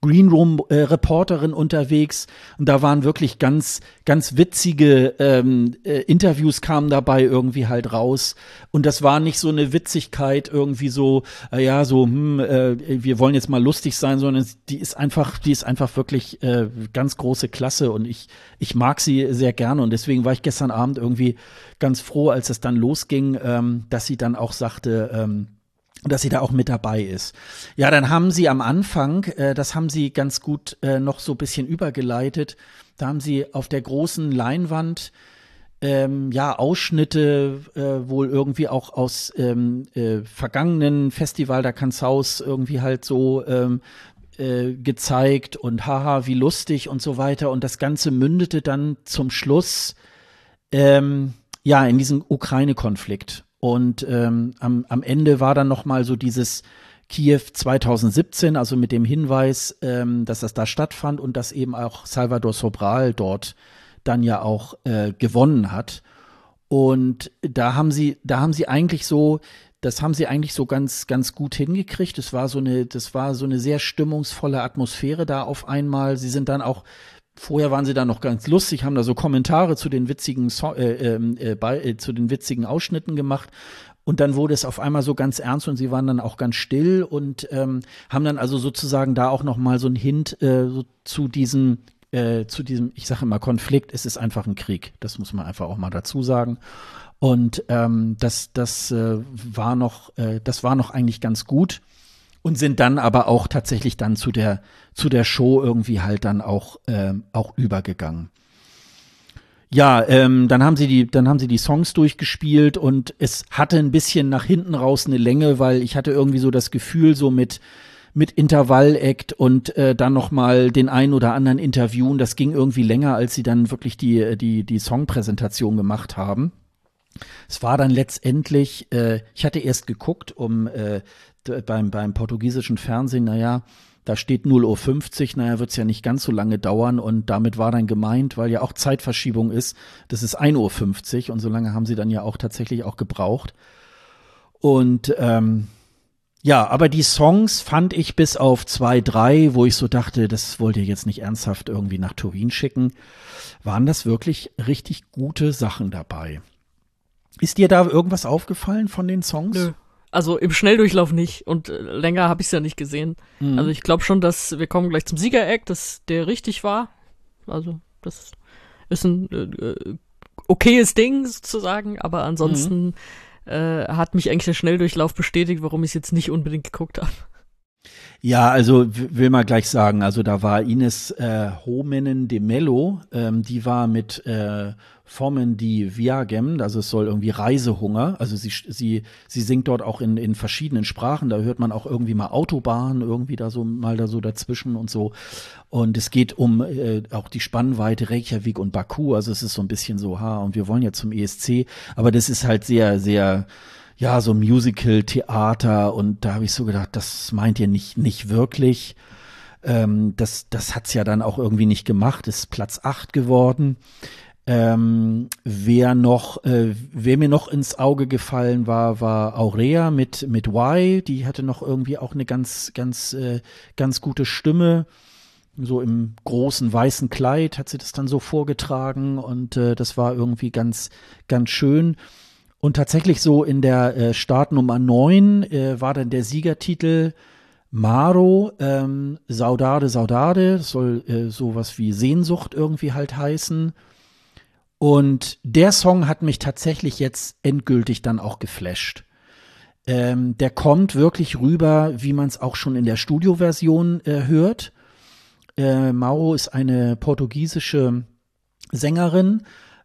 Greenroom-Reporterin äh, unterwegs. Und da waren wirklich ganz, ganz witzige ähm, äh, Interviews kamen dabei irgendwie halt raus. Und das war nicht so eine Witzigkeit irgendwie so, äh, ja, so, hm, äh, wir wollen jetzt mal lustig sein, sondern die ist einfach, die ist einfach wirklich äh, ganz große Klasse. Und ich, ich mag sie sehr gerne. Und deswegen war ich gestern Abend irgendwie ganz froh, als es dann losging, ähm, dass sie dann auch sagte, ähm, dass sie da auch mit dabei ist. Ja, dann haben sie am Anfang, äh, das haben sie ganz gut äh, noch so bisschen übergeleitet, da haben sie auf der großen Leinwand ähm, ja Ausschnitte äh, wohl irgendwie auch aus ähm, äh, vergangenen Festival der Kanzhaus irgendwie halt so ähm, äh, gezeigt und haha, wie lustig und so weiter. Und das Ganze mündete dann zum Schluss ähm, ja in diesem Ukraine-Konflikt. Und ähm, am, am Ende war dann noch mal so dieses Kiew 2017, also mit dem Hinweis, ähm, dass das da stattfand und dass eben auch Salvador Sobral dort dann ja auch äh, gewonnen hat. Und da haben sie, da haben sie eigentlich so, das haben sie eigentlich so ganz, ganz gut hingekriegt. Das war so eine, das war so eine sehr stimmungsvolle Atmosphäre da auf einmal. Sie sind dann auch Vorher waren sie da noch ganz lustig, haben da so Kommentare zu den witzigen so äh, ähm, äh, bei, äh, zu den witzigen Ausschnitten gemacht. Und dann wurde es auf einmal so ganz ernst und sie waren dann auch ganz still und ähm, haben dann also sozusagen da auch noch mal so ein Hint äh, so zu diesem äh, zu diesem, ich sage immer Konflikt, es ist einfach ein Krieg. Das muss man einfach auch mal dazu sagen. Und ähm, das, das äh, war noch, äh, das war noch eigentlich ganz gut und sind dann aber auch tatsächlich dann zu der zu der Show irgendwie halt dann auch ähm, auch übergegangen. Ja, ähm, dann haben sie die dann haben sie die Songs durchgespielt und es hatte ein bisschen nach hinten raus eine Länge, weil ich hatte irgendwie so das Gefühl so mit mit Intervall-Act und äh, dann noch mal den einen oder anderen interviewen. Das ging irgendwie länger, als sie dann wirklich die die die Songpräsentation gemacht haben. Es war dann letztendlich, äh, ich hatte erst geguckt, um äh, beim, beim portugiesischen Fernsehen, naja, da steht 0.50 Uhr, naja, wird es ja nicht ganz so lange dauern und damit war dann gemeint, weil ja auch Zeitverschiebung ist, das ist 1.50 Uhr und so lange haben sie dann ja auch tatsächlich auch gebraucht. Und ähm, ja, aber die Songs fand ich bis auf zwei, drei, wo ich so dachte, das wollt ihr jetzt nicht ernsthaft irgendwie nach Turin schicken, waren das wirklich richtig gute Sachen dabei. Ist dir da irgendwas aufgefallen von den Songs? Nö. Also im Schnelldurchlauf nicht und äh, länger habe ich es ja nicht gesehen. Mhm. Also ich glaube schon, dass wir kommen gleich zum Sieger-Eck, dass der richtig war. Also das ist ein äh, äh okayes Ding sozusagen, aber ansonsten mhm. äh, hat mich eigentlich der Schnelldurchlauf bestätigt, warum ich es jetzt nicht unbedingt geguckt habe. Ja, also will mal gleich sagen, also da war Ines äh, Homenen de Mello, ähm, die war mit äh, Formen die Viagem, also es soll irgendwie Reisehunger, also sie, sie, sie singt dort auch in, in verschiedenen Sprachen, da hört man auch irgendwie mal Autobahn, irgendwie da so mal da so dazwischen und so. Und es geht um äh, auch die Spannweite Reykjavik und Baku, also es ist so ein bisschen so, ha, und wir wollen ja zum ESC, aber das ist halt sehr, sehr ja, so Musical, Theater und da habe ich so gedacht, das meint ihr nicht, nicht wirklich. Ähm, das das hat's ja dann auch irgendwie nicht gemacht, ist Platz acht geworden. Ähm, wer noch, äh, wer mir noch ins Auge gefallen war, war Aurea mit mit Y. Die hatte noch irgendwie auch eine ganz ganz äh, ganz gute Stimme. So im großen weißen Kleid hat sie das dann so vorgetragen und äh, das war irgendwie ganz ganz schön. Und tatsächlich so in der äh, Startnummer 9 äh, war dann der Siegertitel Maro, ähm, Saudade, Saudade, das soll äh, sowas wie Sehnsucht irgendwie halt heißen. Und der Song hat mich tatsächlich jetzt endgültig dann auch geflasht. Ähm, der kommt wirklich rüber, wie man es auch schon in der Studioversion äh, hört. Äh, Mauro ist eine portugiesische Sängerin,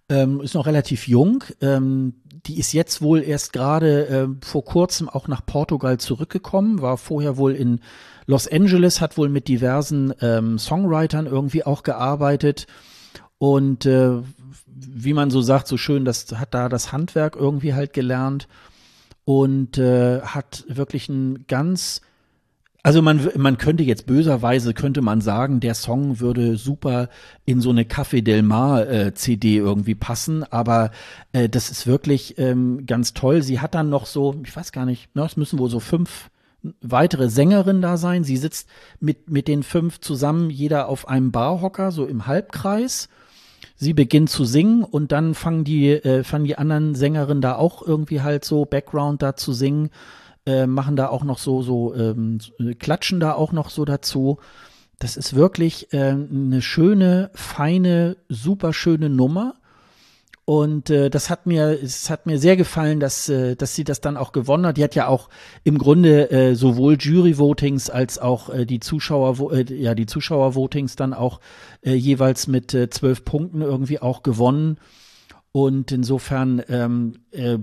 ähm, ist noch relativ jung. Ähm, die ist jetzt wohl erst gerade äh, vor kurzem auch nach Portugal zurückgekommen, war vorher wohl in Los Angeles, hat wohl mit diversen ähm, Songwritern irgendwie auch gearbeitet. Und äh, wie man so sagt, so schön, das hat da das Handwerk irgendwie halt gelernt. Und äh, hat wirklich ein ganz also man, man könnte jetzt böserweise, könnte man sagen, der Song würde super in so eine Café Del Mar äh, CD irgendwie passen, aber äh, das ist wirklich ähm, ganz toll. Sie hat dann noch so, ich weiß gar nicht, ne, es müssen wohl so fünf weitere Sängerinnen da sein. Sie sitzt mit, mit den fünf zusammen, jeder auf einem Barhocker, so im Halbkreis. Sie beginnt zu singen und dann fangen die, äh, fangen die anderen Sängerinnen da auch irgendwie halt so Background da zu singen äh, machen da auch noch so, so, ähm, klatschen da auch noch so dazu. Das ist wirklich äh, eine schöne, feine, super schöne Nummer. Und äh, das hat mir, es hat mir sehr gefallen, dass, äh, dass sie das dann auch gewonnen hat. Die hat ja auch im Grunde äh, sowohl Jury-Votings als auch äh, die Zuschauer, äh, ja die Zuschauer-Votings dann auch äh, jeweils mit äh, zwölf Punkten irgendwie auch gewonnen. Und insofern ähm, äh,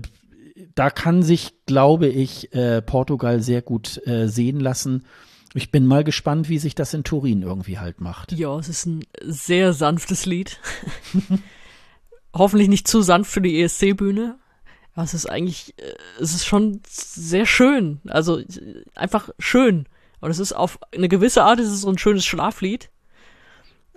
da kann sich, glaube ich, äh, Portugal sehr gut äh, sehen lassen. Ich bin mal gespannt, wie sich das in Turin irgendwie halt macht. Ja, es ist ein sehr sanftes Lied. Hoffentlich nicht zu sanft für die ESC-Bühne. Es ist eigentlich, äh, es ist schon sehr schön. Also einfach schön. Und es ist auf eine gewisse Art, es ist so ein schönes Schlaflied.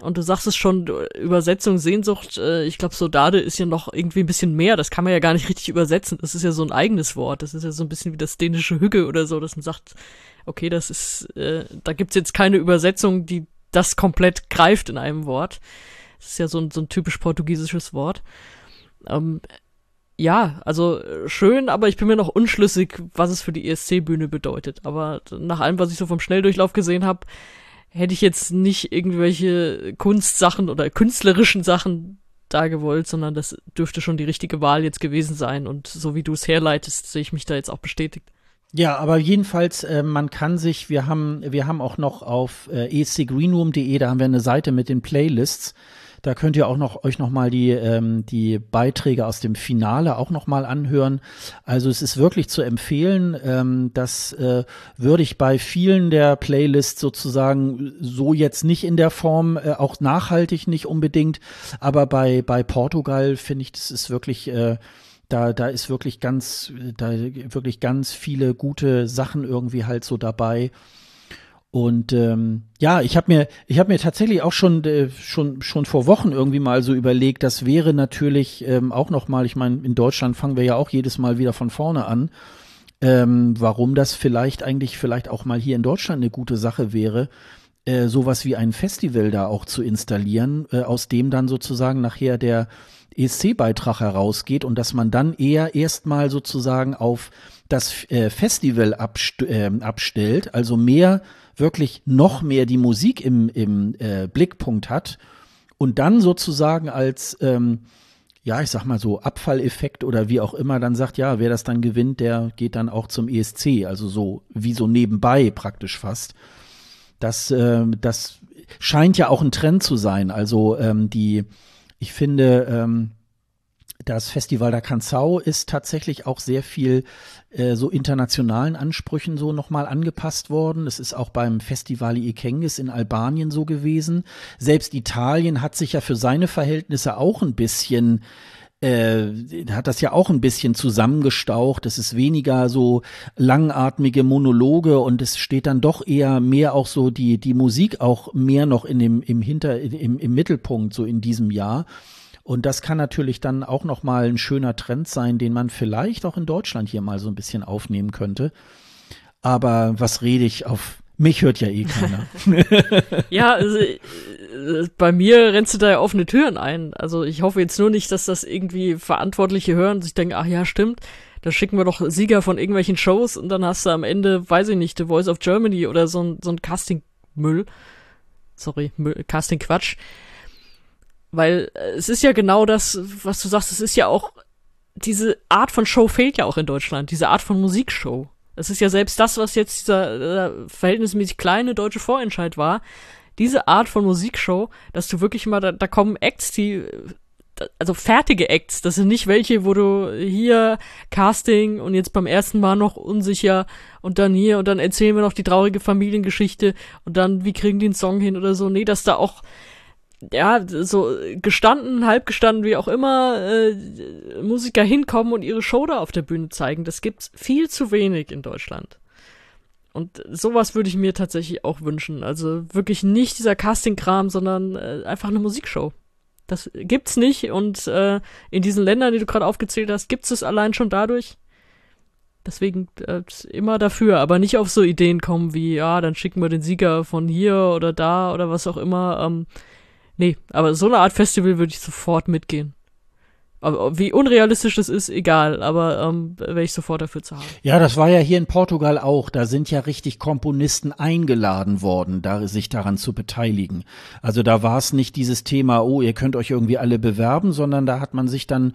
Und du sagst es schon, Übersetzung, Sehnsucht, äh, ich glaube, Sodade ist ja noch irgendwie ein bisschen mehr. Das kann man ja gar nicht richtig übersetzen. Das ist ja so ein eigenes Wort. Das ist ja so ein bisschen wie das dänische Hügge oder so, dass man sagt, okay, das ist, äh, da gibt's jetzt keine Übersetzung, die das komplett greift in einem Wort. Das ist ja so ein, so ein typisch portugiesisches Wort. Ähm, ja, also schön, aber ich bin mir noch unschlüssig, was es für die ESC-Bühne bedeutet. Aber nach allem, was ich so vom Schnelldurchlauf gesehen habe, hätte ich jetzt nicht irgendwelche Kunstsachen oder künstlerischen Sachen da gewollt, sondern das dürfte schon die richtige Wahl jetzt gewesen sein. Und so wie du es herleitest, sehe ich mich da jetzt auch bestätigt. Ja, aber jedenfalls, äh, man kann sich, wir haben, wir haben auch noch auf äh, ecgreenroom.de, da haben wir eine Seite mit den Playlists. Da könnt ihr auch noch euch noch mal die ähm, die Beiträge aus dem Finale auch noch mal anhören. Also es ist wirklich zu empfehlen. Ähm, das äh, würde ich bei vielen der Playlists sozusagen so jetzt nicht in der Form, äh, auch nachhaltig nicht unbedingt. Aber bei bei Portugal finde ich, das ist wirklich äh, da, da ist wirklich ganz, da wirklich ganz viele gute Sachen irgendwie halt so dabei. Und ähm, ja, ich habe mir, ich habe mir tatsächlich auch schon, äh, schon, schon vor Wochen irgendwie mal so überlegt, das wäre natürlich ähm, auch noch mal, ich meine, in Deutschland fangen wir ja auch jedes Mal wieder von vorne an, ähm, warum das vielleicht eigentlich vielleicht auch mal hier in Deutschland eine gute Sache wäre, äh, sowas wie ein Festival da auch zu installieren, äh, aus dem dann sozusagen nachher der ESC-Beitrag herausgeht und dass man dann eher erstmal sozusagen auf das äh, Festival abst äh, abstellt, also mehr wirklich noch mehr die Musik im, im äh, Blickpunkt hat und dann sozusagen als, ähm, ja, ich sag mal so Abfalleffekt oder wie auch immer dann sagt, ja, wer das dann gewinnt, der geht dann auch zum ESC, also so wie so nebenbei praktisch fast. Das, äh, das scheint ja auch ein Trend zu sein. Also ähm, die, ich finde, ähm, das Festival der Canção ist tatsächlich auch sehr viel äh, so internationalen Ansprüchen so nochmal angepasst worden. Es ist auch beim Festival Ikengis in Albanien so gewesen. Selbst Italien hat sich ja für seine Verhältnisse auch ein bisschen äh, hat das ja auch ein bisschen zusammengestaucht. Es ist weniger so langatmige Monologe und es steht dann doch eher mehr auch so die, die Musik auch mehr noch in dem, im Hinter, im, im Mittelpunkt so in diesem Jahr. Und das kann natürlich dann auch nochmal ein schöner Trend sein, den man vielleicht auch in Deutschland hier mal so ein bisschen aufnehmen könnte. Aber was rede ich auf mich hört ja eh keiner. ja, also, äh, bei mir rennst du da ja offene Türen ein. Also ich hoffe jetzt nur nicht, dass das irgendwie Verantwortliche hören und sich denken, ach ja, stimmt, da schicken wir doch Sieger von irgendwelchen Shows und dann hast du am Ende, weiß ich nicht, The Voice of Germany oder so ein, so ein Casting-Müll. Sorry, Casting-Quatsch. Weil äh, es ist ja genau das, was du sagst, es ist ja auch, diese Art von Show fehlt ja auch in Deutschland, diese Art von Musikshow. Es ist ja selbst das, was jetzt dieser äh, verhältnismäßig kleine deutsche Vorentscheid war, diese Art von Musikshow, dass du wirklich mal, da, da kommen Acts, die also fertige Acts, das sind nicht welche, wo du hier Casting und jetzt beim ersten Mal noch unsicher und dann hier und dann erzählen wir noch die traurige Familiengeschichte und dann wie kriegen die einen Song hin oder so. Nee, dass da auch ja, so gestanden, halb gestanden, wie auch immer, äh, Musiker hinkommen und ihre Show da auf der Bühne zeigen. Das gibt's viel zu wenig in Deutschland. Und sowas würde ich mir tatsächlich auch wünschen. Also wirklich nicht dieser Casting-Kram, sondern äh, einfach eine Musikshow. Das gibt's nicht und äh, in diesen Ländern, die du gerade aufgezählt hast, gibt's es allein schon dadurch. Deswegen äh, immer dafür, aber nicht auf so Ideen kommen wie, ja, dann schicken wir den Sieger von hier oder da oder was auch immer. Ähm, nee, aber so eine Art Festival würde ich sofort mitgehen. Wie unrealistisch das ist, egal, aber ähm, wäre ich sofort dafür zu haben. Ja, das war ja hier in Portugal auch. Da sind ja richtig Komponisten eingeladen worden, da, sich daran zu beteiligen. Also da war es nicht dieses Thema, oh, ihr könnt euch irgendwie alle bewerben, sondern da hat man sich dann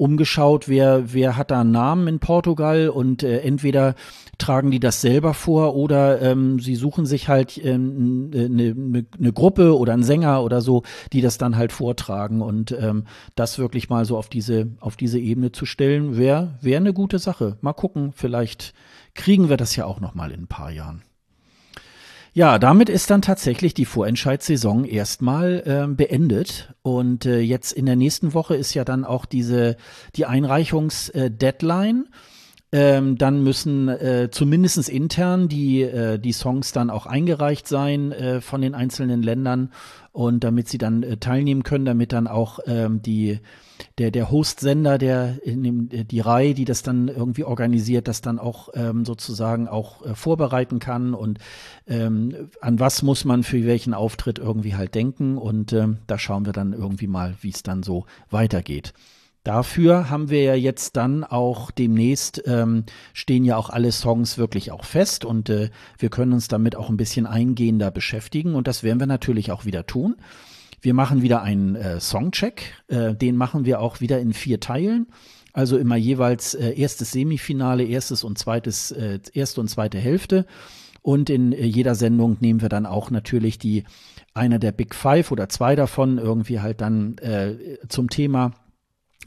umgeschaut, wer, wer hat da einen Namen in Portugal und äh, entweder tragen die das selber vor oder ähm, sie suchen sich halt eine ähm, ne, ne, ne Gruppe oder einen Sänger oder so, die das dann halt vortragen und ähm, das wirklich mal so auf diese auf diese Ebene zu stellen, wäre wäre eine gute Sache. Mal gucken, vielleicht kriegen wir das ja auch noch mal in ein paar Jahren. Ja, damit ist dann tatsächlich die Vorentscheidssaison erstmal äh, beendet und äh, jetzt in der nächsten Woche ist ja dann auch diese die Einreichungsdeadline. Äh, ähm, dann müssen äh, zumindest intern die, äh, die Songs dann auch eingereicht sein äh, von den einzelnen Ländern und damit sie dann äh, teilnehmen können, damit dann auch ähm, die der der Host-Sender, der in dem, die Reihe, die das dann irgendwie organisiert, das dann auch ähm, sozusagen auch äh, vorbereiten kann und ähm, an was muss man für welchen Auftritt irgendwie halt denken und ähm, da schauen wir dann irgendwie mal, wie es dann so weitergeht. Dafür haben wir ja jetzt dann auch demnächst ähm, stehen ja auch alle Songs wirklich auch fest und äh, wir können uns damit auch ein bisschen eingehender beschäftigen und das werden wir natürlich auch wieder tun. Wir machen wieder einen äh, Songcheck, äh, den machen wir auch wieder in vier Teilen. Also immer jeweils äh, erstes Semifinale, erstes und zweites, äh, erste und zweite Hälfte. Und in äh, jeder Sendung nehmen wir dann auch natürlich die einer der Big Five oder zwei davon irgendwie halt dann äh, zum Thema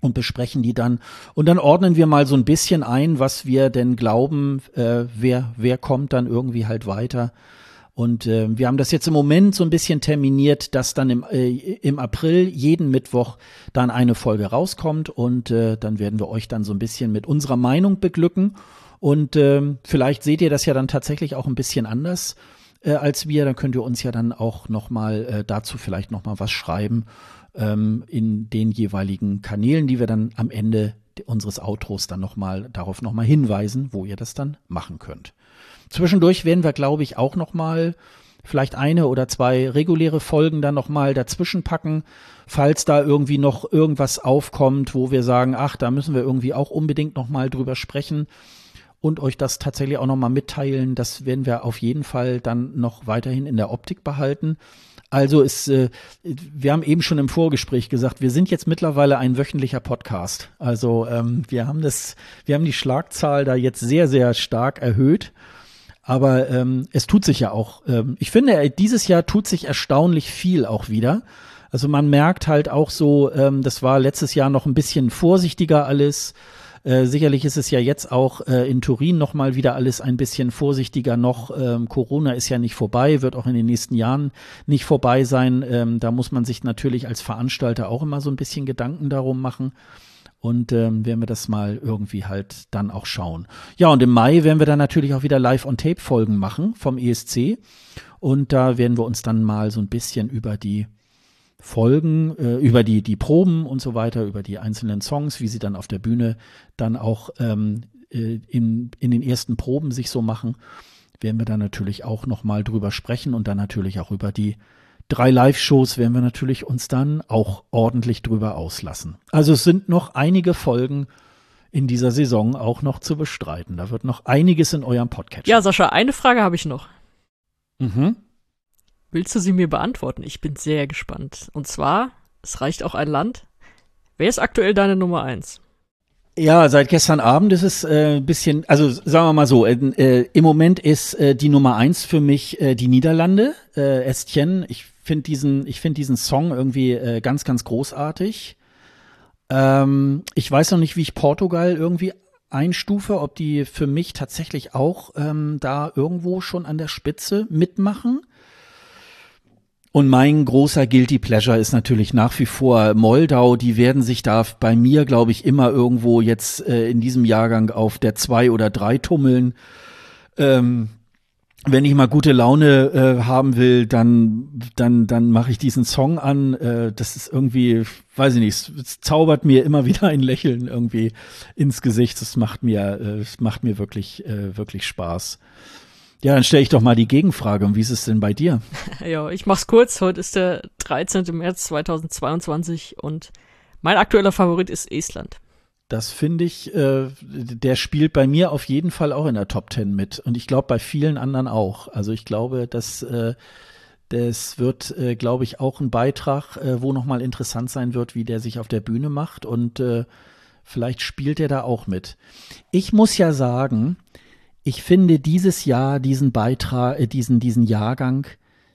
und besprechen die dann. Und dann ordnen wir mal so ein bisschen ein, was wir denn glauben, wer, wer kommt dann irgendwie halt weiter. Und äh, wir haben das jetzt im Moment so ein bisschen terminiert, dass dann im, äh, im April jeden Mittwoch dann eine Folge rauskommt und äh, dann werden wir euch dann so ein bisschen mit unserer Meinung beglücken. Und äh, vielleicht seht ihr das ja dann tatsächlich auch ein bisschen anders äh, als wir. Dann könnt ihr uns ja dann auch nochmal äh, dazu vielleicht nochmal was schreiben ähm, in den jeweiligen Kanälen, die wir dann am Ende unseres Outros dann nochmal darauf nochmal hinweisen, wo ihr das dann machen könnt. Zwischendurch werden wir, glaube ich, auch nochmal vielleicht eine oder zwei reguläre Folgen dann nochmal dazwischen packen, falls da irgendwie noch irgendwas aufkommt, wo wir sagen, ach, da müssen wir irgendwie auch unbedingt nochmal drüber sprechen und euch das tatsächlich auch nochmal mitteilen. Das werden wir auf jeden Fall dann noch weiterhin in der Optik behalten. Also ist, äh, wir haben eben schon im Vorgespräch gesagt, wir sind jetzt mittlerweile ein wöchentlicher Podcast. Also ähm, wir haben das, wir haben die Schlagzahl da jetzt sehr, sehr stark erhöht. Aber ähm, es tut sich ja auch. Ähm, ich finde, dieses Jahr tut sich erstaunlich viel auch wieder. Also man merkt halt auch so, ähm, das war letztes Jahr noch ein bisschen vorsichtiger alles. Äh, sicherlich ist es ja jetzt auch äh, in Turin noch mal wieder alles ein bisschen vorsichtiger noch. Ähm, Corona ist ja nicht vorbei, wird auch in den nächsten Jahren nicht vorbei sein. Ähm, da muss man sich natürlich als Veranstalter auch immer so ein bisschen Gedanken darum machen. Und ähm, werden wir das mal irgendwie halt dann auch schauen. Ja, und im Mai werden wir dann natürlich auch wieder Live-on-Tape-Folgen machen vom ESC. Und da werden wir uns dann mal so ein bisschen über die Folgen, äh, über die, die Proben und so weiter, über die einzelnen Songs, wie sie dann auf der Bühne dann auch ähm, äh, in, in den ersten Proben sich so machen, werden wir dann natürlich auch nochmal drüber sprechen und dann natürlich auch über die drei Live-Shows werden wir natürlich uns dann auch ordentlich drüber auslassen. Also es sind noch einige Folgen in dieser Saison auch noch zu bestreiten. Da wird noch einiges in eurem Podcast. Ja, Sascha, eine Frage habe ich noch. Mhm. Willst du sie mir beantworten? Ich bin sehr gespannt. Und zwar, es reicht auch ein Land. Wer ist aktuell deine Nummer eins? Ja, seit gestern Abend ist es äh, ein bisschen, also sagen wir mal so, äh, äh, im Moment ist äh, die Nummer eins für mich äh, die Niederlande, äh, Estienne. Ich finde diesen, ich diesen Song irgendwie äh, ganz, ganz großartig. Ähm, ich weiß noch nicht, wie ich Portugal irgendwie einstufe, ob die für mich tatsächlich auch ähm, da irgendwo schon an der Spitze mitmachen. Und mein großer Guilty Pleasure ist natürlich nach wie vor Moldau. Die werden sich da bei mir, glaube ich, immer irgendwo jetzt äh, in diesem Jahrgang auf der zwei oder drei tummeln. Ähm, wenn ich mal gute Laune äh, haben will, dann dann dann mache ich diesen Song an. Äh, das ist irgendwie, weiß ich nicht, es zaubert mir immer wieder ein Lächeln irgendwie ins Gesicht. Es macht mir, äh, macht mir wirklich äh, wirklich Spaß. Ja, dann stelle ich doch mal die Gegenfrage. Und wie ist es denn bei dir? ja, ich mach's kurz. Heute ist der 13. März 2022 und mein aktueller Favorit ist Estland. Das finde ich, äh, der spielt bei mir auf jeden Fall auch in der Top 10 mit. Und ich glaube bei vielen anderen auch. Also ich glaube, dass äh, das wird, äh, glaube ich, auch ein Beitrag, äh, wo nochmal interessant sein wird, wie der sich auf der Bühne macht. Und äh, vielleicht spielt er da auch mit. Ich muss ja sagen, ich finde dieses Jahr, diesen Beitrag, äh, diesen, diesen Jahrgang,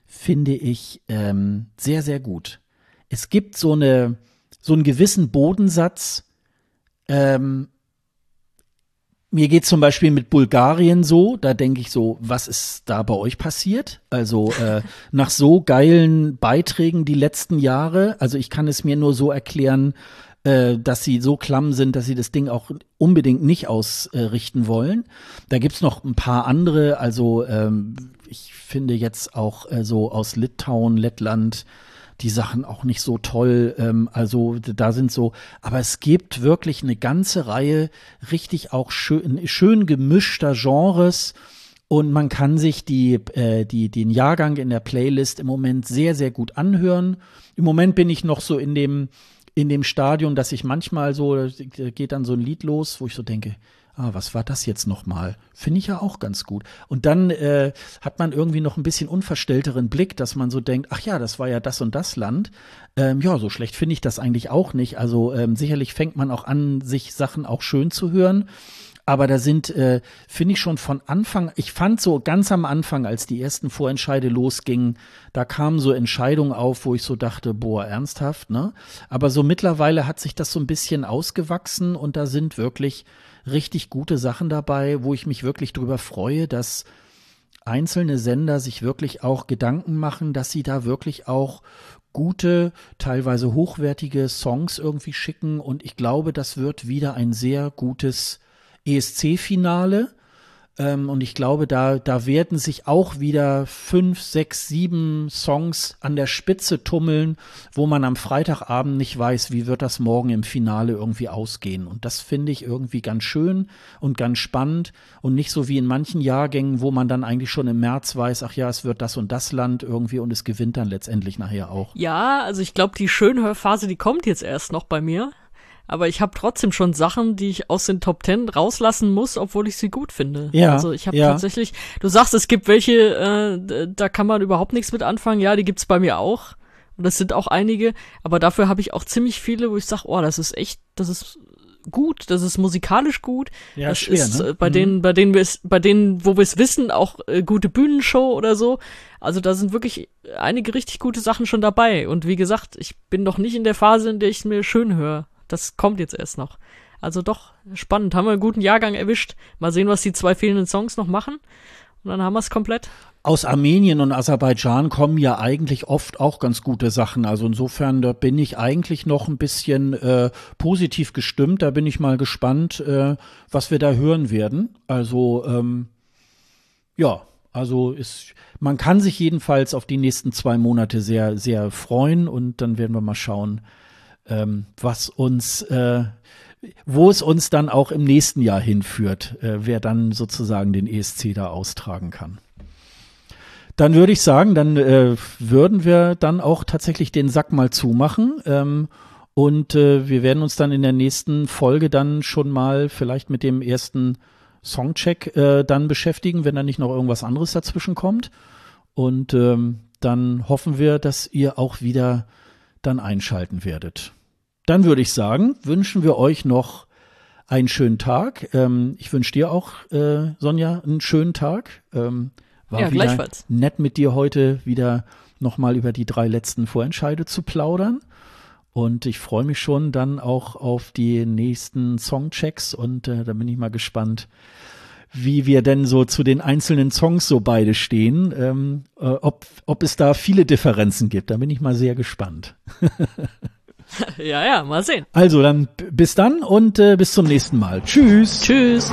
finde ich ähm, sehr, sehr gut. Es gibt so eine, so einen gewissen Bodensatz. Ähm, mir geht zum Beispiel mit Bulgarien so, da denke ich so, was ist da bei euch passiert? Also äh, nach so geilen Beiträgen die letzten Jahre, also ich kann es mir nur so erklären, äh, dass sie so klamm sind, dass sie das Ding auch unbedingt nicht ausrichten wollen. Da gibt's noch ein paar andere, also ähm, ich finde jetzt auch äh, so aus Litauen, Lettland, die Sachen auch nicht so toll. Ähm, also da sind so, aber es gibt wirklich eine ganze Reihe richtig auch schön, schön gemischter Genres. Und man kann sich die, äh, die, den Jahrgang in der Playlist im Moment sehr, sehr gut anhören. Im Moment bin ich noch so in dem, in dem Stadion, dass ich manchmal so, geht dann so ein Lied los, wo ich so denke, ah, was war das jetzt nochmal? Finde ich ja auch ganz gut. Und dann äh, hat man irgendwie noch ein bisschen unverstellteren Blick, dass man so denkt, ach ja, das war ja das und das Land. Ähm, ja, so schlecht finde ich das eigentlich auch nicht. Also ähm, sicherlich fängt man auch an, sich Sachen auch schön zu hören. Aber da sind, äh, finde ich schon von Anfang, ich fand so ganz am Anfang, als die ersten Vorentscheide losgingen, da kamen so Entscheidungen auf, wo ich so dachte, boah, ernsthaft, ne? Aber so mittlerweile hat sich das so ein bisschen ausgewachsen und da sind wirklich richtig gute Sachen dabei, wo ich mich wirklich drüber freue, dass einzelne Sender sich wirklich auch Gedanken machen, dass sie da wirklich auch gute, teilweise hochwertige Songs irgendwie schicken und ich glaube, das wird wieder ein sehr gutes ESC-Finale. Ähm, und ich glaube, da, da werden sich auch wieder fünf, sechs, sieben Songs an der Spitze tummeln, wo man am Freitagabend nicht weiß, wie wird das morgen im Finale irgendwie ausgehen. Und das finde ich irgendwie ganz schön und ganz spannend und nicht so wie in manchen Jahrgängen, wo man dann eigentlich schon im März weiß, ach ja, es wird das und das Land irgendwie und es gewinnt dann letztendlich nachher auch. Ja, also ich glaube, die Schönhörphase, die kommt jetzt erst noch bei mir aber ich habe trotzdem schon Sachen, die ich aus den Top Ten rauslassen muss, obwohl ich sie gut finde. Ja. Also ich habe ja. tatsächlich, du sagst, es gibt welche, äh, da kann man überhaupt nichts mit anfangen. Ja, die gibt's bei mir auch. Und das sind auch einige, aber dafür habe ich auch ziemlich viele, wo ich sage, oh, das ist echt, das ist gut, das ist musikalisch gut. Ja, das schwer, ist ne? äh, bei Mhm. denen, bei denen wir es, bei denen, wo wir es wissen, auch äh, gute Bühnenshow oder so. Also da sind wirklich einige richtig gute Sachen schon dabei. Und wie gesagt, ich bin noch nicht in der Phase, in der ich es mir schön höre. Das kommt jetzt erst noch. Also doch, spannend. Haben wir einen guten Jahrgang erwischt. Mal sehen, was die zwei fehlenden Songs noch machen. Und dann haben wir es komplett. Aus Armenien und Aserbaidschan kommen ja eigentlich oft auch ganz gute Sachen. Also insofern, da bin ich eigentlich noch ein bisschen äh, positiv gestimmt. Da bin ich mal gespannt, äh, was wir da hören werden. Also ähm, ja, also ist, man kann sich jedenfalls auf die nächsten zwei Monate sehr, sehr freuen und dann werden wir mal schauen, ähm, was uns, äh, wo es uns dann auch im nächsten Jahr hinführt, äh, wer dann sozusagen den ESC da austragen kann. Dann würde ich sagen, dann äh, würden wir dann auch tatsächlich den Sack mal zumachen. Ähm, und äh, wir werden uns dann in der nächsten Folge dann schon mal vielleicht mit dem ersten Songcheck äh, dann beschäftigen, wenn da nicht noch irgendwas anderes dazwischen kommt. Und ähm, dann hoffen wir, dass ihr auch wieder dann einschalten werdet. Dann würde ich sagen, wünschen wir euch noch einen schönen Tag. Ähm, ich wünsche dir auch, äh, Sonja, einen schönen Tag. Ähm, war ja, wieder nett mit dir heute wieder nochmal über die drei letzten Vorentscheide zu plaudern. Und ich freue mich schon dann auch auf die nächsten Songchecks und äh, da bin ich mal gespannt, wie wir denn so zu den einzelnen Songs so beide stehen, ähm, äh, ob, ob es da viele Differenzen gibt. Da bin ich mal sehr gespannt. ja, ja, mal sehen. Also dann bis dann und äh, bis zum nächsten Mal. Tschüss. Tschüss.